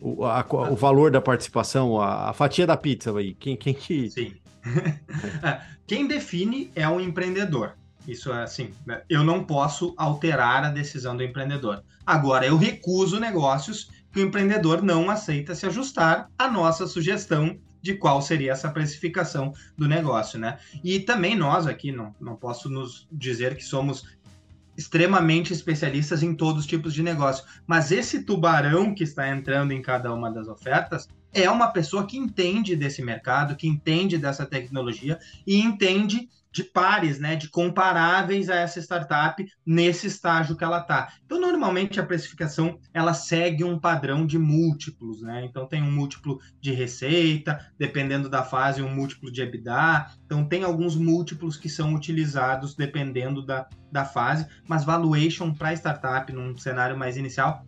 O, a, o valor da participação, a, a, fatia da pizza aí, quem, quem que... Sim. É, quem define é o empreendedor. Isso é assim, né? eu não posso alterar a decisão do empreendedor. Agora, eu recuso negócios que o empreendedor não aceita se ajustar à nossa sugestão de qual seria essa precificação do negócio, né? E também nós aqui, não, não posso nos dizer que somos extremamente especialistas em todos os tipos de negócio. Mas esse tubarão que está entrando em cada uma das ofertas é uma pessoa que entende desse mercado, que entende dessa tecnologia e entende de pares, né, de comparáveis a essa startup nesse estágio que ela está. Então, normalmente a precificação ela segue um padrão de múltiplos, né? Então tem um múltiplo de receita, dependendo da fase, um múltiplo de EBITDA. Então tem alguns múltiplos que são utilizados dependendo da, da fase, mas valuation para startup num cenário mais inicial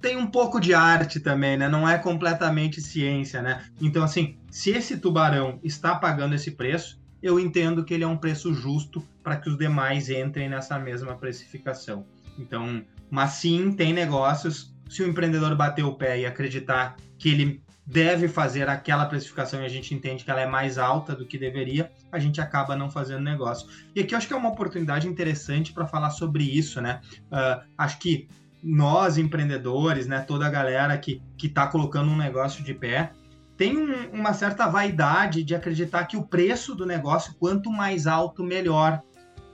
tem um pouco de arte também, né? Não é completamente ciência, né? Então assim, se esse tubarão está pagando esse preço, eu entendo que ele é um preço justo para que os demais entrem nessa mesma precificação. Então, mas sim, tem negócios. Se o empreendedor bater o pé e acreditar que ele deve fazer aquela precificação e a gente entende que ela é mais alta do que deveria, a gente acaba não fazendo negócio. E aqui eu acho que é uma oportunidade interessante para falar sobre isso, né? Uh, acho que nós, empreendedores, né, toda a galera que está colocando um negócio de pé, tem um, uma certa vaidade de acreditar que o preço do negócio, quanto mais alto, melhor.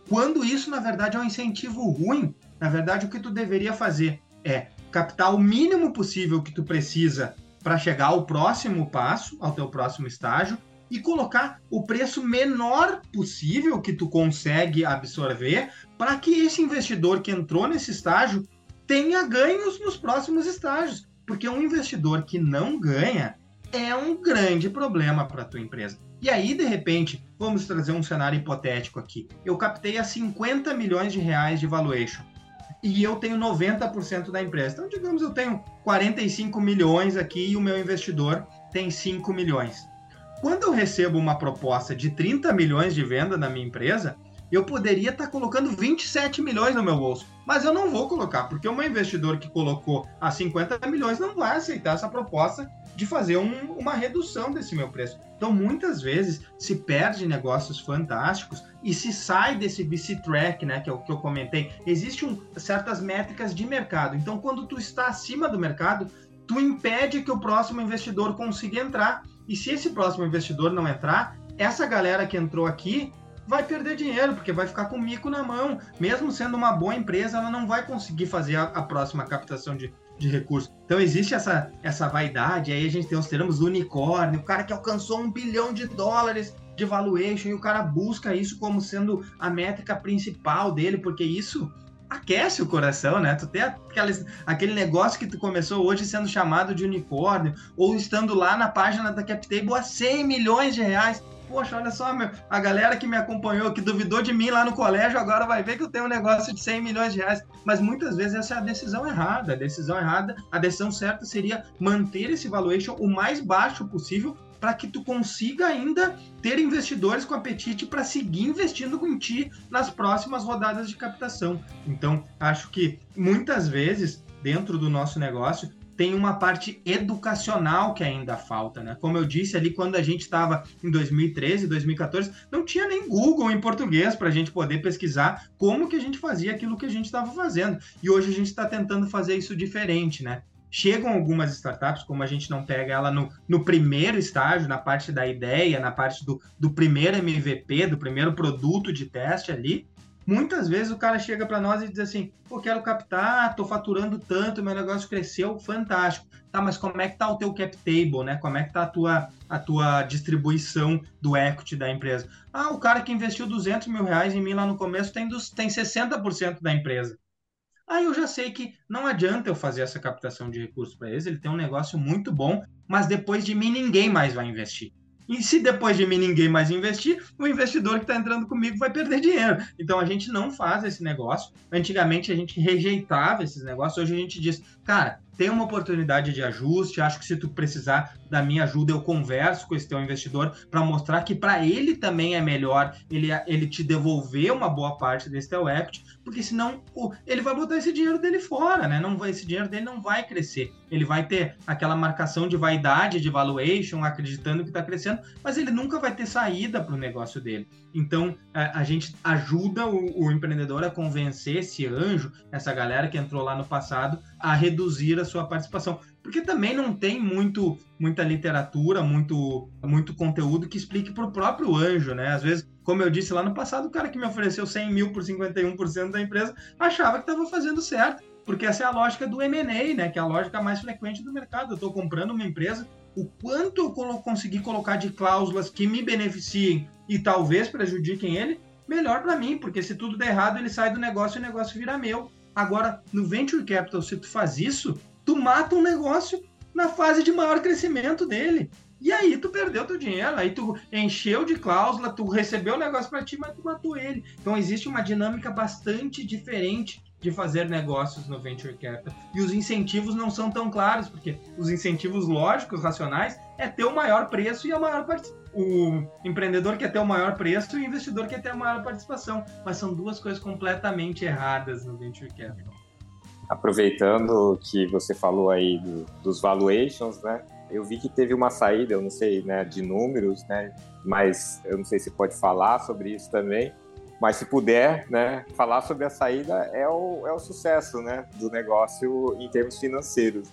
Quando isso, na verdade, é um incentivo ruim. Na verdade, o que tu deveria fazer é captar o mínimo possível que tu precisa para chegar ao próximo passo, ao teu próximo estágio, e colocar o preço menor possível que tu consegue absorver para que esse investidor que entrou nesse estágio tenha ganhos nos próximos estágios. Porque um investidor que não ganha, é um grande problema para a tua empresa. E aí, de repente, vamos trazer um cenário hipotético aqui. Eu captei a 50 milhões de reais de valuation e eu tenho 90% da empresa. Então, digamos, eu tenho 45 milhões aqui e o meu investidor tem 5 milhões. Quando eu recebo uma proposta de 30 milhões de venda na minha empresa, eu poderia estar tá colocando 27 milhões no meu bolso. Mas eu não vou colocar, porque meu investidor que colocou a 50 milhões não vai aceitar essa proposta de fazer um, uma redução desse meu preço. Então, muitas vezes, se perde negócios fantásticos e se sai desse VC track, né, que é o que eu comentei. Existem um, certas métricas de mercado. Então, quando tu está acima do mercado, tu impede que o próximo investidor consiga entrar. E se esse próximo investidor não entrar, essa galera que entrou aqui vai perder dinheiro, porque vai ficar com mico na mão. Mesmo sendo uma boa empresa, ela não vai conseguir fazer a, a próxima captação de, de recursos. Então existe essa, essa vaidade, aí a gente tem os termos unicórnio, o cara que alcançou um bilhão de dólares de valuation e o cara busca isso como sendo a métrica principal dele, porque isso aquece o coração, né? Tu tem aqueles, aquele negócio que tu começou hoje sendo chamado de unicórnio, ou estando lá na página da CapTable a 100 milhões de reais poxa, olha só, meu, a galera que me acompanhou, que duvidou de mim lá no colégio, agora vai ver que eu tenho um negócio de 100 milhões de reais. Mas muitas vezes essa é a decisão errada. A decisão errada, a decisão certa seria manter esse valuation o mais baixo possível para que tu consiga ainda ter investidores com apetite para seguir investindo com ti nas próximas rodadas de captação. Então, acho que muitas vezes dentro do nosso negócio tem uma parte educacional que ainda falta, né? Como eu disse ali, quando a gente estava em 2013, 2014, não tinha nem Google em português para a gente poder pesquisar como que a gente fazia aquilo que a gente estava fazendo. E hoje a gente está tentando fazer isso diferente, né? Chegam algumas startups, como a gente não pega ela no, no primeiro estágio, na parte da ideia, na parte do, do primeiro MVP, do primeiro produto de teste ali, Muitas vezes o cara chega para nós e diz assim: pô, quero captar, tô faturando tanto, meu negócio cresceu, fantástico. Tá, mas como é que tá o teu cap table, né? Como é que tá a tua, a tua distribuição do equity da empresa? Ah, o cara que investiu 200 mil reais em mim lá no começo tem, dos, tem 60% da empresa. Aí eu já sei que não adianta eu fazer essa captação de recursos para eles, ele tem um negócio muito bom, mas depois de mim ninguém mais vai investir. E se depois de mim ninguém mais investir, o investidor que está entrando comigo vai perder dinheiro. Então a gente não faz esse negócio. Antigamente a gente rejeitava esses negócios, hoje a gente diz, cara, tem uma oportunidade de ajuste. Acho que se tu precisar da minha ajuda, eu converso com esse teu investidor para mostrar que para ele também é melhor ele, ele te devolver uma boa parte desse teu equity, porque senão ele vai botar esse dinheiro dele fora, né? Não vai, esse dinheiro dele não vai crescer. Ele vai ter aquela marcação de vaidade, de valuation, acreditando que está crescendo, mas ele nunca vai ter saída para o negócio dele. Então a, a gente ajuda o, o empreendedor a convencer esse anjo, essa galera que entrou lá no passado, a reduzir a sua participação. Porque também não tem muito, muita literatura, muito, muito conteúdo que explique para o próprio anjo, né? Às vezes, como eu disse lá no passado, o cara que me ofereceu 100 mil por 51% da empresa achava que estava fazendo certo. Porque essa é a lógica do M&A, né? Que é a lógica mais frequente do mercado. Eu estou comprando uma empresa, o quanto eu conseguir colocar de cláusulas que me beneficiem e talvez prejudiquem ele, melhor para mim, porque se tudo der errado, ele sai do negócio e o negócio vira meu. Agora, no Venture Capital, se tu faz isso, tu mata um negócio na fase de maior crescimento dele. E aí tu perdeu teu dinheiro, aí tu encheu de cláusula, tu recebeu o negócio para ti, mas tu matou ele. Então existe uma dinâmica bastante diferente de fazer negócios no venture capital. E os incentivos não são tão claros, porque os incentivos lógicos, racionais, é ter o maior preço e a maior participação. O empreendedor quer ter o maior preço e o investidor quer ter a maior participação. Mas são duas coisas completamente erradas no venture capital. Aproveitando que você falou aí do, dos valuations, né? Eu vi que teve uma saída, eu não sei, né, de números, né? Mas eu não sei se pode falar sobre isso também mas se puder, né, falar sobre a saída é o, é o sucesso, né, do negócio em termos financeiros.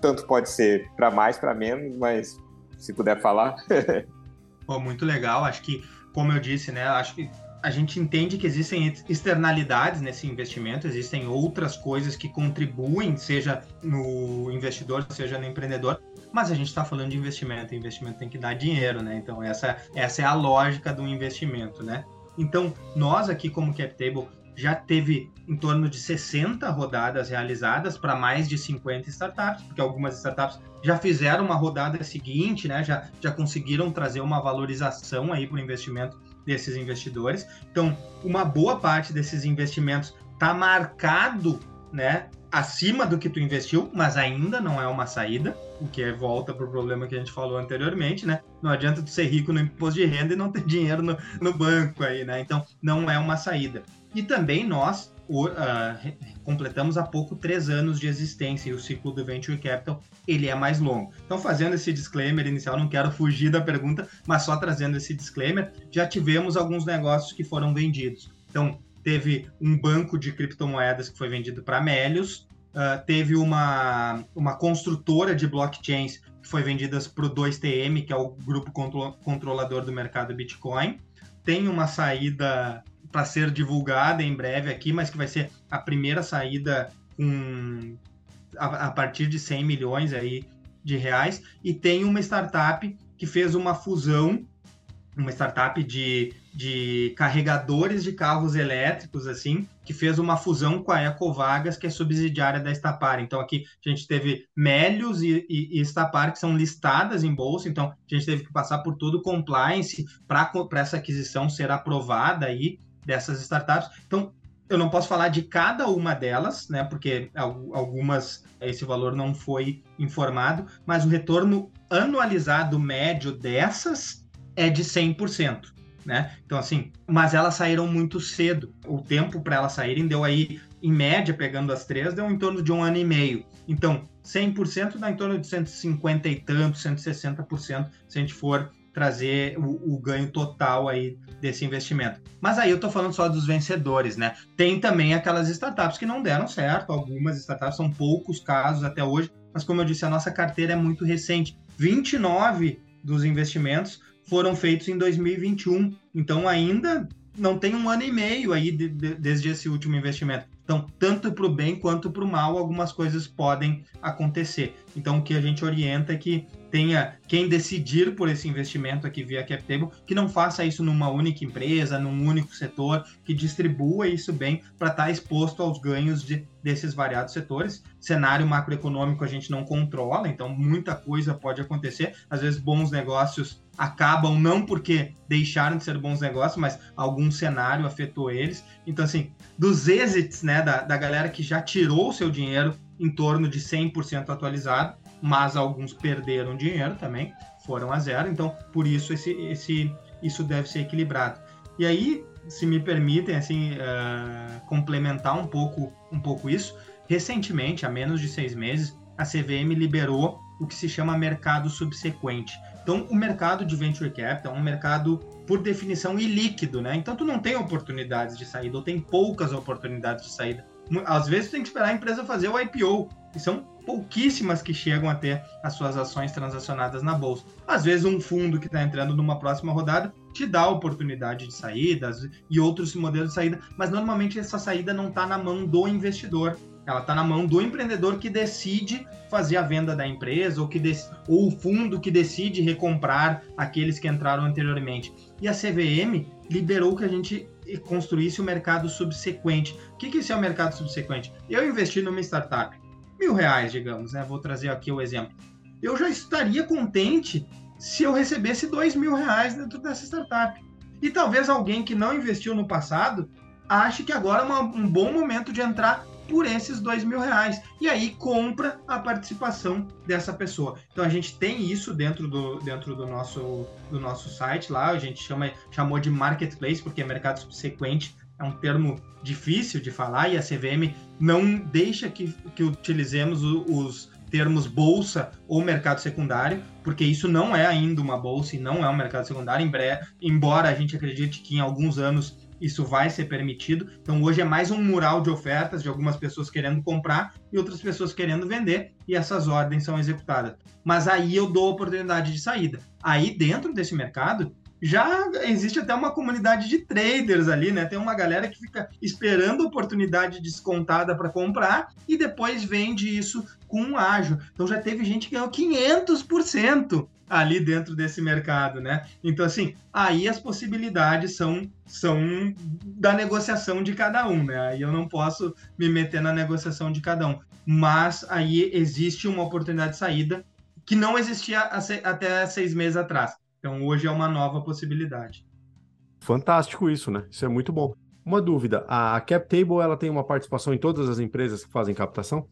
Tanto pode ser para mais, para menos, mas se puder falar. Pô, muito legal. Acho que, como eu disse, né, acho que a gente entende que existem externalidades nesse investimento, existem outras coisas que contribuem, seja no investidor, seja no empreendedor, mas a gente está falando de investimento, investimento tem que dar dinheiro, né? Então essa, essa é a lógica do investimento, né? Então, nós aqui como CapTable já teve em torno de 60 rodadas realizadas para mais de 50 startups, porque algumas startups já fizeram uma rodada seguinte, né? Já, já conseguiram trazer uma valorização aí para o investimento desses investidores. Então, uma boa parte desses investimentos está marcado, né? Acima do que tu investiu, mas ainda não é uma saída, o que é volta para o problema que a gente falou anteriormente, né? Não adianta tu ser rico no imposto de renda e não ter dinheiro no, no banco aí, né? Então, não é uma saída. E também nós o, uh, completamos há pouco três anos de existência e o ciclo do Venture Capital ele é mais longo. Então, fazendo esse disclaimer inicial, não quero fugir da pergunta, mas só trazendo esse disclaimer, já tivemos alguns negócios que foram vendidos. Então, teve um banco de criptomoedas que foi vendido para Melios, uh, teve uma, uma construtora de blockchains que foi vendida para o 2TM, que é o grupo controlador do mercado Bitcoin. Tem uma saída para ser divulgada em breve aqui, mas que vai ser a primeira saída com, a, a partir de 100 milhões aí de reais. E tem uma startup que fez uma fusão, uma startup de de carregadores de carros elétricos, assim, que fez uma fusão com a Ecovagas, que é subsidiária da Estapar. Então, aqui a gente teve Melios e, e, e Estapar, que são listadas em bolsa, então a gente teve que passar por todo o compliance para essa aquisição ser aprovada aí dessas startups. Então, eu não posso falar de cada uma delas, né, porque algumas esse valor não foi informado, mas o retorno anualizado médio dessas é de 100% né? Então, assim, mas elas saíram muito cedo. O tempo para elas saírem deu aí, em média, pegando as três, deu em torno de um ano e meio. Então, 100% dá em torno de 150 e tanto, 160%, se a gente for trazer o, o, ganho total aí desse investimento. Mas aí eu estou falando só dos vencedores, né? Tem também aquelas startups que não deram certo, algumas startups são poucos casos até hoje, mas como eu disse, a nossa carteira é muito recente. 29 dos investimentos foram feitos em 2021. Então ainda não tem um ano e meio aí de, de, desde esse último investimento. Então, tanto para o bem quanto para o mal, algumas coisas podem acontecer. Então, o que a gente orienta é que tenha quem decidir por esse investimento aqui via CapTable, que não faça isso numa única empresa, num único setor, que distribua isso bem para estar tá exposto aos ganhos de, desses variados setores. Cenário macroeconômico a gente não controla, então muita coisa pode acontecer. Às vezes, bons negócios acabam não porque deixaram de ser bons negócios, mas algum cenário afetou eles. Então, assim, dos exits, né, da, da galera que já tirou o seu dinheiro em torno de 100% atualizado, mas alguns perderam dinheiro também, foram a zero. Então, por isso, esse, esse, isso deve ser equilibrado. E aí, se me permitem, assim, uh, complementar um pouco, um pouco isso, recentemente, há menos de seis meses, a CVM liberou o que se chama mercado subsequente. Então, o mercado de venture capital é um mercado, por definição, ilíquido, né? Então, tu não tem oportunidades de saída, ou tem poucas oportunidades de saída. Às vezes, tu tem que esperar a empresa fazer o IPO. E são pouquíssimas que chegam a ter as suas ações transacionadas na bolsa. Às vezes, um fundo que está entrando numa próxima rodada te dá oportunidade de saídas e outros modelos de saída, mas normalmente essa saída não está na mão do investidor. Ela está na mão do empreendedor que decide fazer a venda da empresa ou, que ou o fundo que decide recomprar aqueles que entraram anteriormente. E a CVM liberou que a gente construísse o mercado subsequente. O que, que é o mercado subsequente? Eu investi numa startup, mil reais, digamos, né? Vou trazer aqui o exemplo. Eu já estaria contente se eu recebesse dois mil reais dentro dessa startup. E talvez alguém que não investiu no passado ache que agora é uma, um bom momento de entrar por esses dois mil reais. E aí compra a participação dessa pessoa. Então a gente tem isso dentro do, dentro do, nosso, do nosso site lá, a gente chama, chamou de marketplace, porque é mercado subsequente é um termo difícil de falar e a CVM não deixa que, que utilizemos os termos bolsa ou mercado secundário, porque isso não é ainda uma bolsa e não é um mercado secundário, em breve, embora a gente acredite que em alguns anos isso vai ser permitido. Então hoje é mais um mural de ofertas de algumas pessoas querendo comprar e outras pessoas querendo vender e essas ordens são executadas. Mas aí eu dou oportunidade de saída. Aí dentro desse mercado já existe até uma comunidade de traders ali, né? Tem uma galera que fica esperando oportunidade descontada para comprar e depois vende isso com um ágio. Então já teve gente que ganhou 500% ali dentro desse mercado, né? Então, assim, aí as possibilidades são, são da negociação de cada um, né? Aí eu não posso me meter na negociação de cada um. Mas aí existe uma oportunidade de saída que não existia até seis meses atrás. Então, hoje é uma nova possibilidade. Fantástico isso, né? Isso é muito bom. Uma dúvida, a CapTable ela tem uma participação em todas as empresas que fazem captação?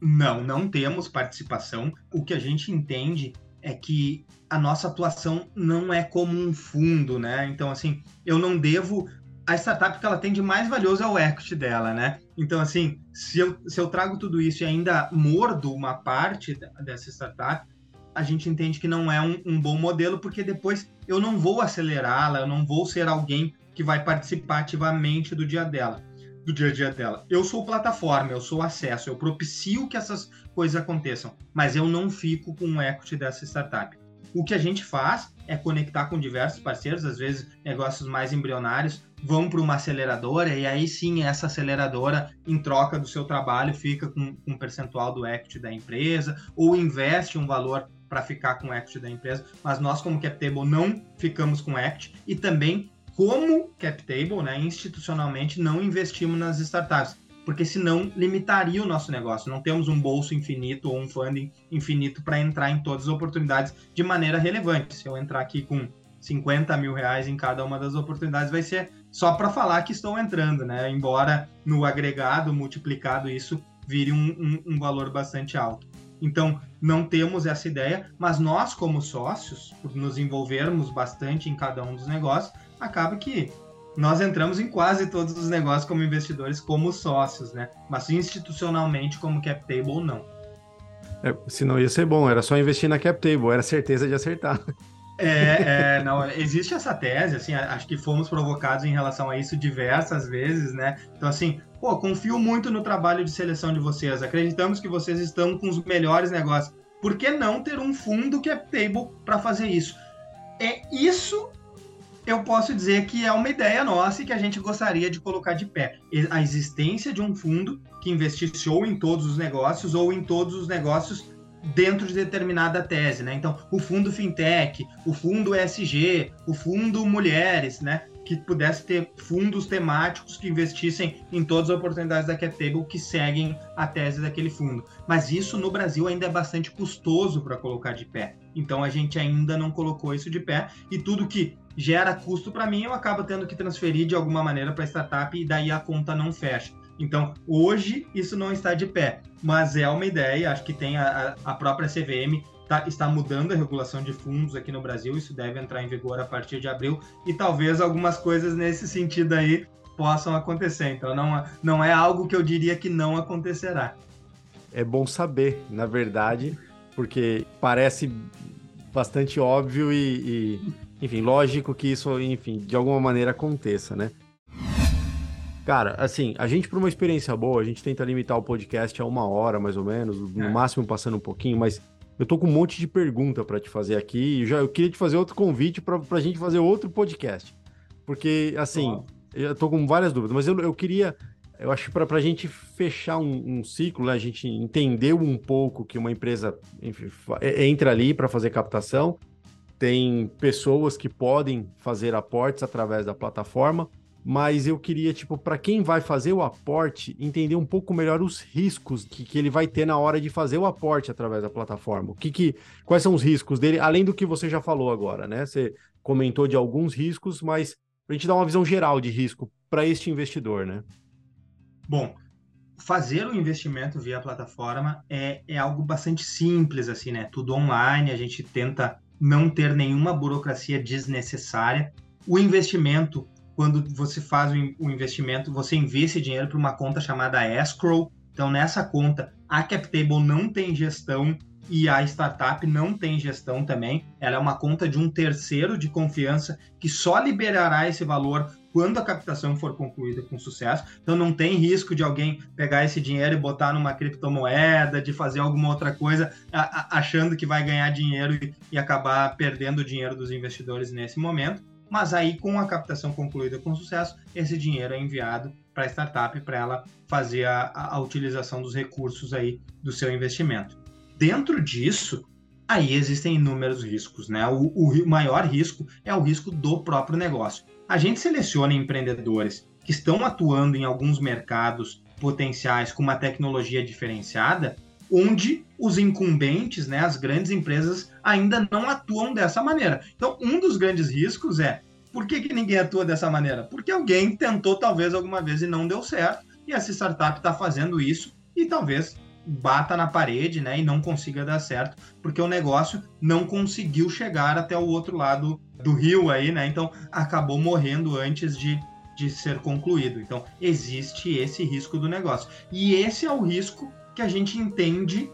Não, não temos participação. O que a gente entende é que a nossa atuação não é como um fundo, né? Então, assim, eu não devo. A startup que ela tem de mais valioso é o equity dela, né? Então, assim, se eu, se eu trago tudo isso e ainda mordo uma parte dessa startup, a gente entende que não é um, um bom modelo, porque depois eu não vou acelerá-la, eu não vou ser alguém que vai participar ativamente do dia dela do dia a dia dela. Eu sou plataforma, eu sou acesso, eu propicio que essas coisas aconteçam, mas eu não fico com o equity dessa startup. O que a gente faz é conectar com diversos parceiros, às vezes negócios mais embrionários vão para uma aceleradora e aí sim essa aceleradora, em troca do seu trabalho, fica com, um percentual do equity da empresa ou investe um valor para ficar com o equity da empresa, mas nós como CapTable não ficamos com equity e também como CapTable, né, institucionalmente, não investimos nas startups, porque senão limitaria o nosso negócio. Não temos um bolso infinito ou um funding infinito para entrar em todas as oportunidades de maneira relevante. Se eu entrar aqui com 50 mil reais em cada uma das oportunidades, vai ser só para falar que estou entrando, né? Embora no agregado, multiplicado, isso vire um, um, um valor bastante alto. Então, não temos essa ideia, mas nós, como sócios, por nos envolvermos bastante em cada um dos negócios, acaba que nós entramos em quase todos os negócios como investidores, como sócios, né? Mas institucionalmente, como CapTable, não. É, senão ia ser bom, era só investir na CapTable, era certeza de acertar. É, é, não, existe essa tese, assim, acho que fomos provocados em relação a isso diversas vezes, né? Então, assim, pô, confio muito no trabalho de seleção de vocês, acreditamos que vocês estão com os melhores negócios. Por que não ter um fundo CapTable para fazer isso? É isso eu posso dizer que é uma ideia nossa e que a gente gostaria de colocar de pé. A existência de um fundo que investisse ou em todos os negócios ou em todos os negócios dentro de determinada tese, né? Então, o fundo fintech, o fundo ESG, o fundo mulheres, né? Que pudesse ter fundos temáticos que investissem em todas as oportunidades da CapTable que seguem a tese daquele fundo. Mas isso no Brasil ainda é bastante custoso para colocar de pé. Então a gente ainda não colocou isso de pé e tudo que gera custo para mim, eu acabo tendo que transferir de alguma maneira para a startup e daí a conta não fecha. Então, hoje isso não está de pé, mas é uma ideia. Acho que tem a, a própria CVM tá, está mudando a regulação de fundos aqui no Brasil. Isso deve entrar em vigor a partir de abril e talvez algumas coisas nesse sentido aí possam acontecer. Então, não, não é algo que eu diria que não acontecerá. É bom saber, na verdade, porque parece bastante óbvio e, e enfim, lógico que isso, enfim, de alguma maneira aconteça, né? Cara, assim, a gente, para uma experiência boa, a gente tenta limitar o podcast a uma hora, mais ou menos, no é. máximo passando um pouquinho, mas eu tô com um monte de pergunta para te fazer aqui. E já eu queria te fazer outro convite para a gente fazer outro podcast. Porque, assim, eu tô com várias dúvidas, mas eu, eu queria. Eu acho que para a gente fechar um, um, ciclo, né, a gente entender um pouco que uma empresa enfim, entra ali para fazer captação, tem pessoas que podem fazer aportes através da plataforma, mas eu queria, tipo, para quem vai fazer o aporte, entender um pouco melhor os riscos que, que ele vai ter na hora de fazer o aporte através da plataforma. O que, que quais são os riscos dele, além do que você já falou agora, né? Você comentou de alguns riscos, mas para a gente dar uma visão geral de risco para este investidor, né? Bom, fazer o investimento via plataforma é, é algo bastante simples, assim, né? Tudo online, a gente tenta não ter nenhuma burocracia desnecessária. O investimento quando você faz o investimento, você envia esse dinheiro para uma conta chamada escrow. Então, nessa conta, a CapTable não tem gestão e a startup não tem gestão também. Ela é uma conta de um terceiro de confiança que só liberará esse valor quando a captação for concluída com sucesso. Então não tem risco de alguém pegar esse dinheiro e botar numa criptomoeda, de fazer alguma outra coisa achando que vai ganhar dinheiro e acabar perdendo o dinheiro dos investidores nesse momento mas aí com a captação concluída com sucesso, esse dinheiro é enviado para a startup para ela fazer a, a, utilização dos recursos aí do seu investimento. Dentro disso, aí existem inúmeros riscos, né? O, o maior risco é o risco do próprio negócio. A gente seleciona empreendedores que estão atuando em alguns mercados potenciais com uma tecnologia diferenciada onde os incumbentes, né, as grandes empresas, ainda não atuam dessa maneira. Então, um dos grandes riscos é por que, que ninguém atua dessa maneira? Porque alguém tentou talvez alguma vez e não deu certo, e essa startup está fazendo isso e talvez bata na parede né, e não consiga dar certo, porque o negócio não conseguiu chegar até o outro lado do rio aí, né? Então acabou morrendo antes de, de ser concluído. Então existe esse risco do negócio. E esse é o risco que a gente entende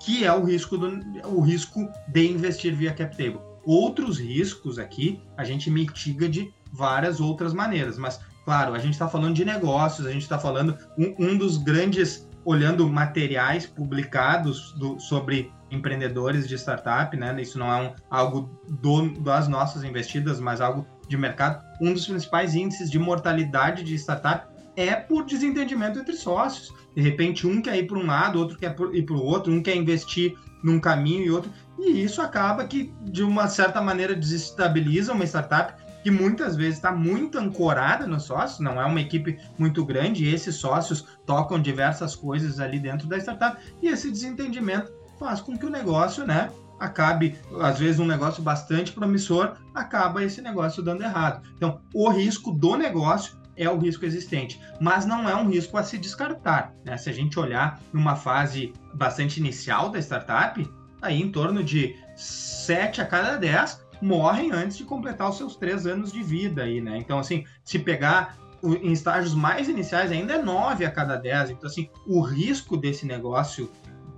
que é o risco, do, o risco de investir via cap table. Outros riscos aqui a gente mitiga de várias outras maneiras, mas claro, a gente está falando de negócios, a gente está falando um, um, dos grandes olhando materiais publicados do, sobre empreendedores de startup, né? Isso não é um, algo do, das nossas investidas, mas algo de mercado. Um dos principais índices de mortalidade de startup é por desentendimento entre sócios. De repente, um quer ir para um lado, outro quer ir para o outro, um quer investir num caminho e outro. E isso acaba que, de uma certa maneira, desestabiliza uma startup que muitas vezes está muito ancorada nos sócios, não é uma equipe muito grande, e esses sócios tocam diversas coisas ali dentro da startup, e esse desentendimento faz com que o negócio, né, acabe, às vezes um negócio bastante promissor, acaba esse negócio dando errado. Então, o risco do negócio é o risco existente, mas não é um risco a se descartar. Né? Se a gente olhar numa fase bastante inicial da startup, aí em torno de 7 a cada 10 morrem antes de completar os seus 3 anos de vida aí, né? Então, assim, se pegar em estágios mais iniciais ainda é 9 a cada 10. Então, assim, o risco desse negócio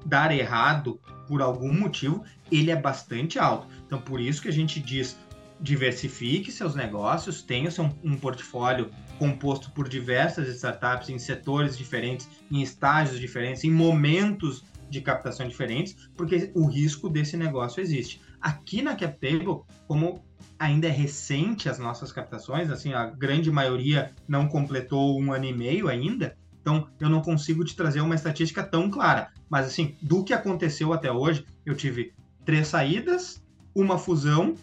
dar errado por algum motivo, ele é bastante alto. Então, por isso que a gente diz diversifique seus negócios, tenha um portfólio composto por diversas startups em setores diferentes, em estágios diferentes, em momentos de captação diferentes, porque o risco desse negócio existe. Aqui na CapTable, como ainda é recente as nossas captações, assim, a grande maioria não completou um ano e meio ainda, então eu não consigo te trazer uma estatística tão clara. Mas assim, do que aconteceu até hoje, eu tive três saídas, uma fusão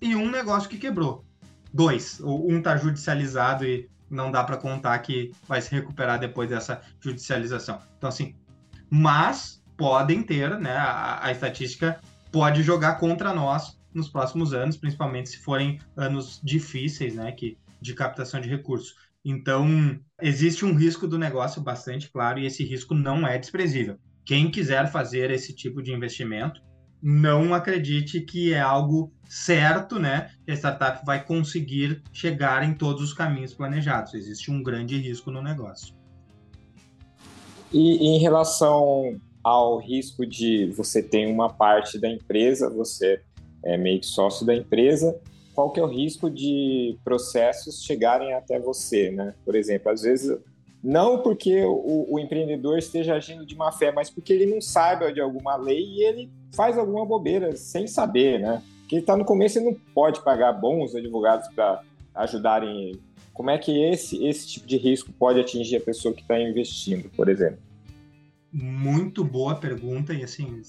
e um negócio que quebrou dois. Um está judicializado e não dá para contar que vai se recuperar depois dessa judicialização. Então, assim, mas podem ter, né? A, a estatística pode jogar contra nós nos próximos anos, principalmente se forem anos difíceis, né? Que, de captação de recursos. Então, existe um risco do negócio bastante claro e esse risco não é desprezível. Quem quiser fazer esse tipo de investimento, não acredite que é algo certo, né? Que a startup vai conseguir chegar em todos os caminhos planejados. Existe um grande risco no negócio. E em relação ao risco de você ter uma parte da empresa, você é meio que sócio da empresa, qual que é o risco de processos chegarem até você, né? Por exemplo, às vezes não porque o, o, empreendedor esteja agindo de má fé, mas porque ele não saiba de alguma lei e ele faz alguma bobeira sem saber, né? Porque ele está no começo e não pode pagar bons advogados para ajudarem ele. Como é que esse, esse tipo de risco pode atingir a pessoa que está investindo, por exemplo? Muito boa pergunta e assim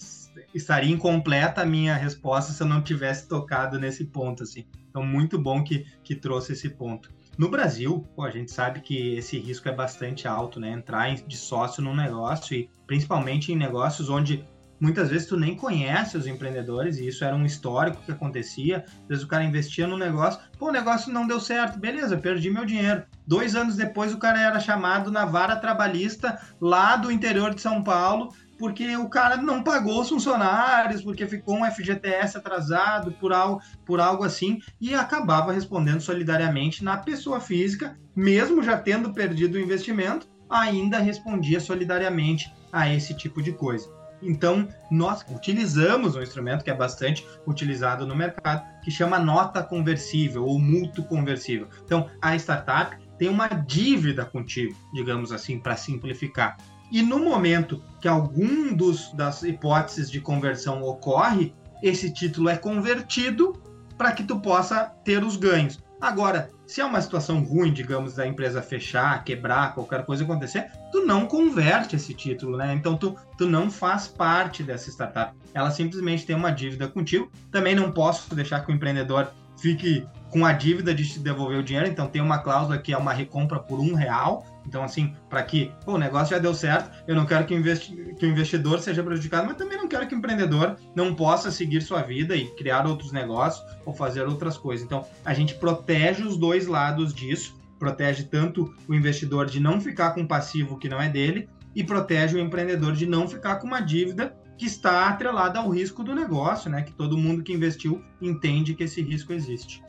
estaria incompleta a minha resposta se eu não tivesse tocado nesse ponto assim. Então muito bom que, que trouxe esse ponto. No Brasil, pô, a gente sabe que esse risco é bastante alto, né? Entrar de sócio num negócio e principalmente em negócios onde muitas vezes tu nem conhece os empreendedores e isso era um histórico que acontecia. Às vezes o cara investia no negócio, pô, o negócio não deu certo, beleza, perdi meu dinheiro. Dois anos depois o cara era chamado na vara trabalhista lá do interior de São Paulo porque o cara não pagou os funcionários, porque ficou um FGTS atrasado por algo, por algo assim, e acabava respondendo solidariamente na pessoa física, mesmo já tendo perdido o investimento, ainda respondia solidariamente a esse tipo de coisa. Então, nós utilizamos um instrumento que é bastante utilizado no mercado, que chama nota conversível ou mútuo conversível. Então, a startup tem uma dívida contigo, digamos assim, para simplificar. E no momento que algum dos, das hipóteses de conversão ocorre, esse título é convertido para que tu possa ter os ganhos. Agora, se é uma situação ruim, digamos, da empresa fechar, quebrar, qualquer coisa acontecer, tu não converte esse título, né? Então tu, tu não faz parte dessa startup. Ela simplesmente tem uma dívida contigo. Também não posso deixar que o empreendedor fique com a dívida de te devolver o dinheiro, então tem uma cláusula que é uma recompra por um real. Então, assim, para que pô, o negócio já deu certo, eu não quero que o, investi que o investidor seja prejudicado, mas também não quero que o empreendedor não possa seguir sua vida e criar outros negócios ou fazer outras coisas. Então, a gente protege os dois lados disso, protege tanto o investidor de não ficar com um passivo que não é dele e protege o empreendedor de não ficar com uma dívida que está atrelada ao risco do negócio, né? Que todo mundo que investiu entende que esse risco existe.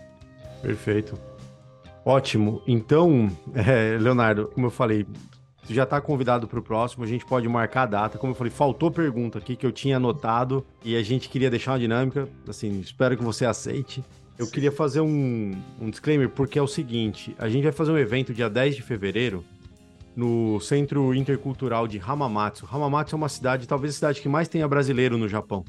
Perfeito. Ótimo. Então, é, Leonardo, como eu falei, você já está convidado para o próximo, a gente pode marcar a data. Como eu falei, faltou pergunta aqui que eu tinha anotado e a gente queria deixar uma dinâmica. Assim, espero que você aceite. Eu Sim. queria fazer um, um disclaimer, porque é o seguinte: a gente vai fazer um evento dia 10 de fevereiro no Centro Intercultural de Hamamatsu. Hamamatsu é uma cidade, talvez a cidade que mais tenha brasileiro no Japão.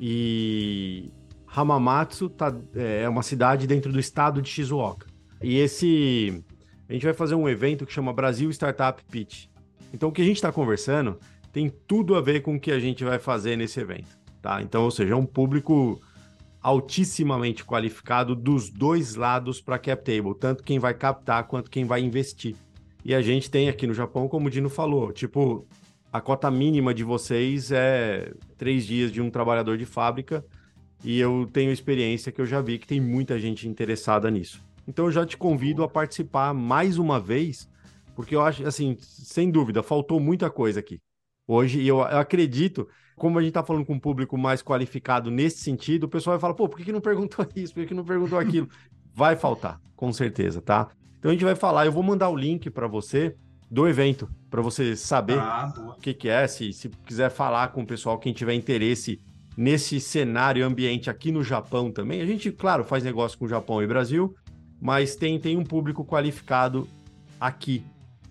E Hamamatsu tá, é uma cidade dentro do estado de Shizuoka. E esse. A gente vai fazer um evento que chama Brasil Startup Pitch. Então, o que a gente está conversando tem tudo a ver com o que a gente vai fazer nesse evento. Tá? Então, ou seja, é um público altissimamente qualificado dos dois lados para a cap table, tanto quem vai captar quanto quem vai investir. E a gente tem aqui no Japão, como o Dino falou, tipo, a cota mínima de vocês é três dias de um trabalhador de fábrica e eu tenho experiência que eu já vi que tem muita gente interessada nisso. Então eu já te convido a participar mais uma vez, porque eu acho, assim, sem dúvida, faltou muita coisa aqui. Hoje, e eu, eu acredito, como a gente está falando com um público mais qualificado nesse sentido, o pessoal vai falar, pô, por que, que não perguntou isso? Por que, que não perguntou aquilo? vai faltar, com certeza, tá? Então a gente vai falar, eu vou mandar o link para você do evento, para você saber ah, o que, que é, se, se quiser falar com o pessoal, quem tiver interesse nesse cenário ambiente aqui no Japão também. A gente, claro, faz negócio com o Japão e Brasil, mas tem, tem um público qualificado aqui.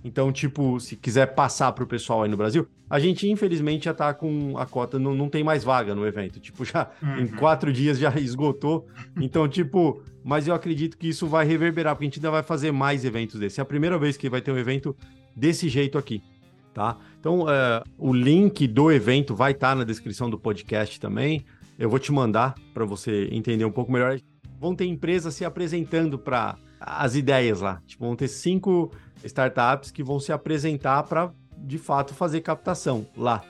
Então, tipo, se quiser passar para o pessoal aí no Brasil, a gente infelizmente já está com a cota, não, não tem mais vaga no evento. Tipo, já uhum. em quatro dias já esgotou. Então, tipo, mas eu acredito que isso vai reverberar, porque a gente ainda vai fazer mais eventos desses. É a primeira vez que vai ter um evento desse jeito aqui tá? Então, uh, o link do evento vai estar tá na descrição do podcast também. Eu vou te mandar para você entender um pouco melhor. Vão ter empresas se apresentando para as ideias lá. Tipo, vão ter cinco startups que vão se apresentar para, de fato, fazer captação lá.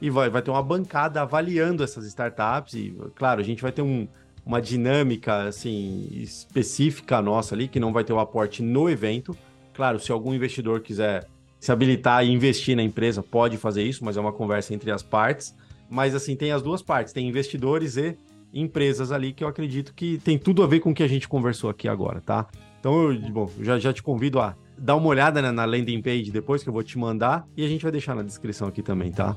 E vai, vai ter uma bancada avaliando essas startups. E, claro, a gente vai ter um, uma dinâmica assim específica nossa ali, que não vai ter o aporte no evento. Claro, se algum investidor quiser se habilitar e investir na empresa, pode fazer isso, mas é uma conversa entre as partes. Mas assim, tem as duas partes, tem investidores e empresas ali que eu acredito que tem tudo a ver com o que a gente conversou aqui agora, tá? Então, eu, bom, já, já te convido a dar uma olhada na, na landing page depois que eu vou te mandar e a gente vai deixar na descrição aqui também, tá?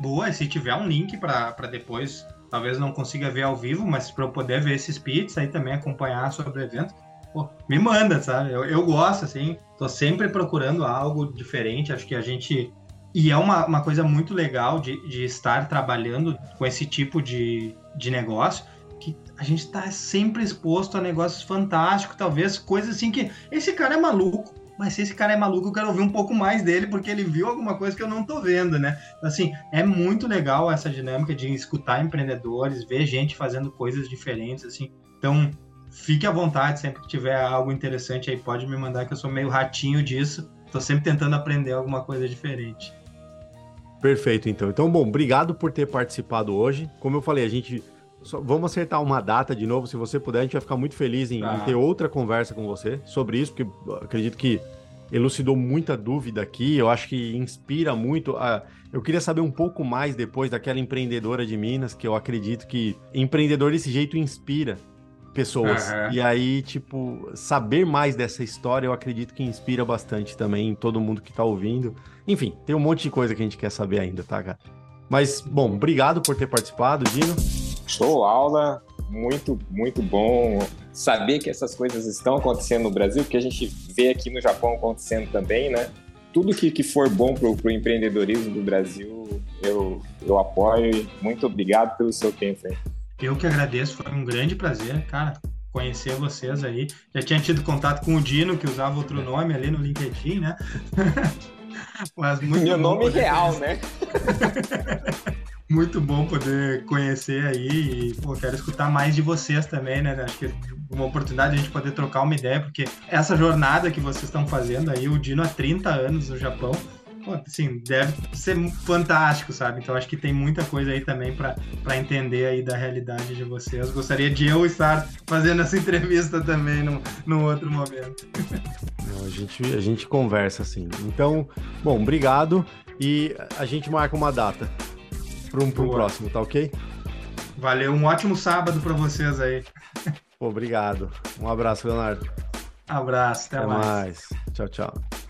Boa, se tiver um link para depois talvez não consiga ver ao vivo, mas para eu poder ver esses pits aí também acompanhar sobre o evento, pô, me manda, sabe? Eu, eu gosto, assim, tô sempre procurando algo diferente, acho que a gente. E é uma, uma coisa muito legal de, de estar trabalhando com esse tipo de, de negócio, que a gente está sempre exposto a negócios fantásticos, talvez coisas assim que esse cara é maluco, mas se esse cara é maluco, eu quero ouvir um pouco mais dele, porque ele viu alguma coisa que eu não tô vendo, né? Então, assim, é muito legal essa dinâmica de escutar empreendedores, ver gente fazendo coisas diferentes, assim. Então, fique à vontade, sempre que tiver algo interessante aí, pode me mandar, que eu sou meio ratinho disso. Tô sempre tentando aprender alguma coisa diferente. Perfeito, então. Então, bom, obrigado por ter participado hoje. Como eu falei, a gente só, vamos acertar uma data de novo, se você puder, a gente vai ficar muito feliz em, tá. em ter outra conversa com você sobre isso, porque acredito que elucidou muita dúvida aqui, eu acho que inspira muito. A... Eu queria saber um pouco mais depois daquela empreendedora de Minas, que eu acredito que empreendedor desse jeito inspira pessoas. Uhum. E aí, tipo, saber mais dessa história, eu acredito que inspira bastante também em todo mundo que tá ouvindo. Enfim, tem um monte de coisa que a gente quer saber ainda, tá, cara? Mas, bom, obrigado por ter participado, Dino. Show aula, muito, muito bom saber que essas coisas estão acontecendo no Brasil, porque a gente vê aqui no Japão acontecendo também, né? Tudo que, que for bom para o empreendedorismo do Brasil, eu, eu apoio. Muito obrigado pelo seu tempo aí. Eu que agradeço, foi um grande prazer, cara, conhecer vocês aí. Já tinha tido contato com o Dino, que usava outro nome ali no LinkedIn, né? Mas muito Meu nome real, né? muito bom poder conhecer aí e pô, quero escutar mais de vocês também, né? Acho que é uma oportunidade de a gente poder trocar uma ideia, porque essa jornada que vocês estão fazendo aí, o Dino há 30 anos no Japão, assim, deve ser fantástico, sabe? Então acho que tem muita coisa aí também para entender aí da realidade de vocês. Gostaria de eu estar fazendo essa entrevista também num, num outro momento. Não, a, gente, a gente conversa assim. Então, bom, obrigado e a gente marca uma data para um, um próximo, tá ok? Valeu, um ótimo sábado para vocês aí. Obrigado. Um abraço, Leonardo. Abraço, até, até mais. mais. Tchau, tchau.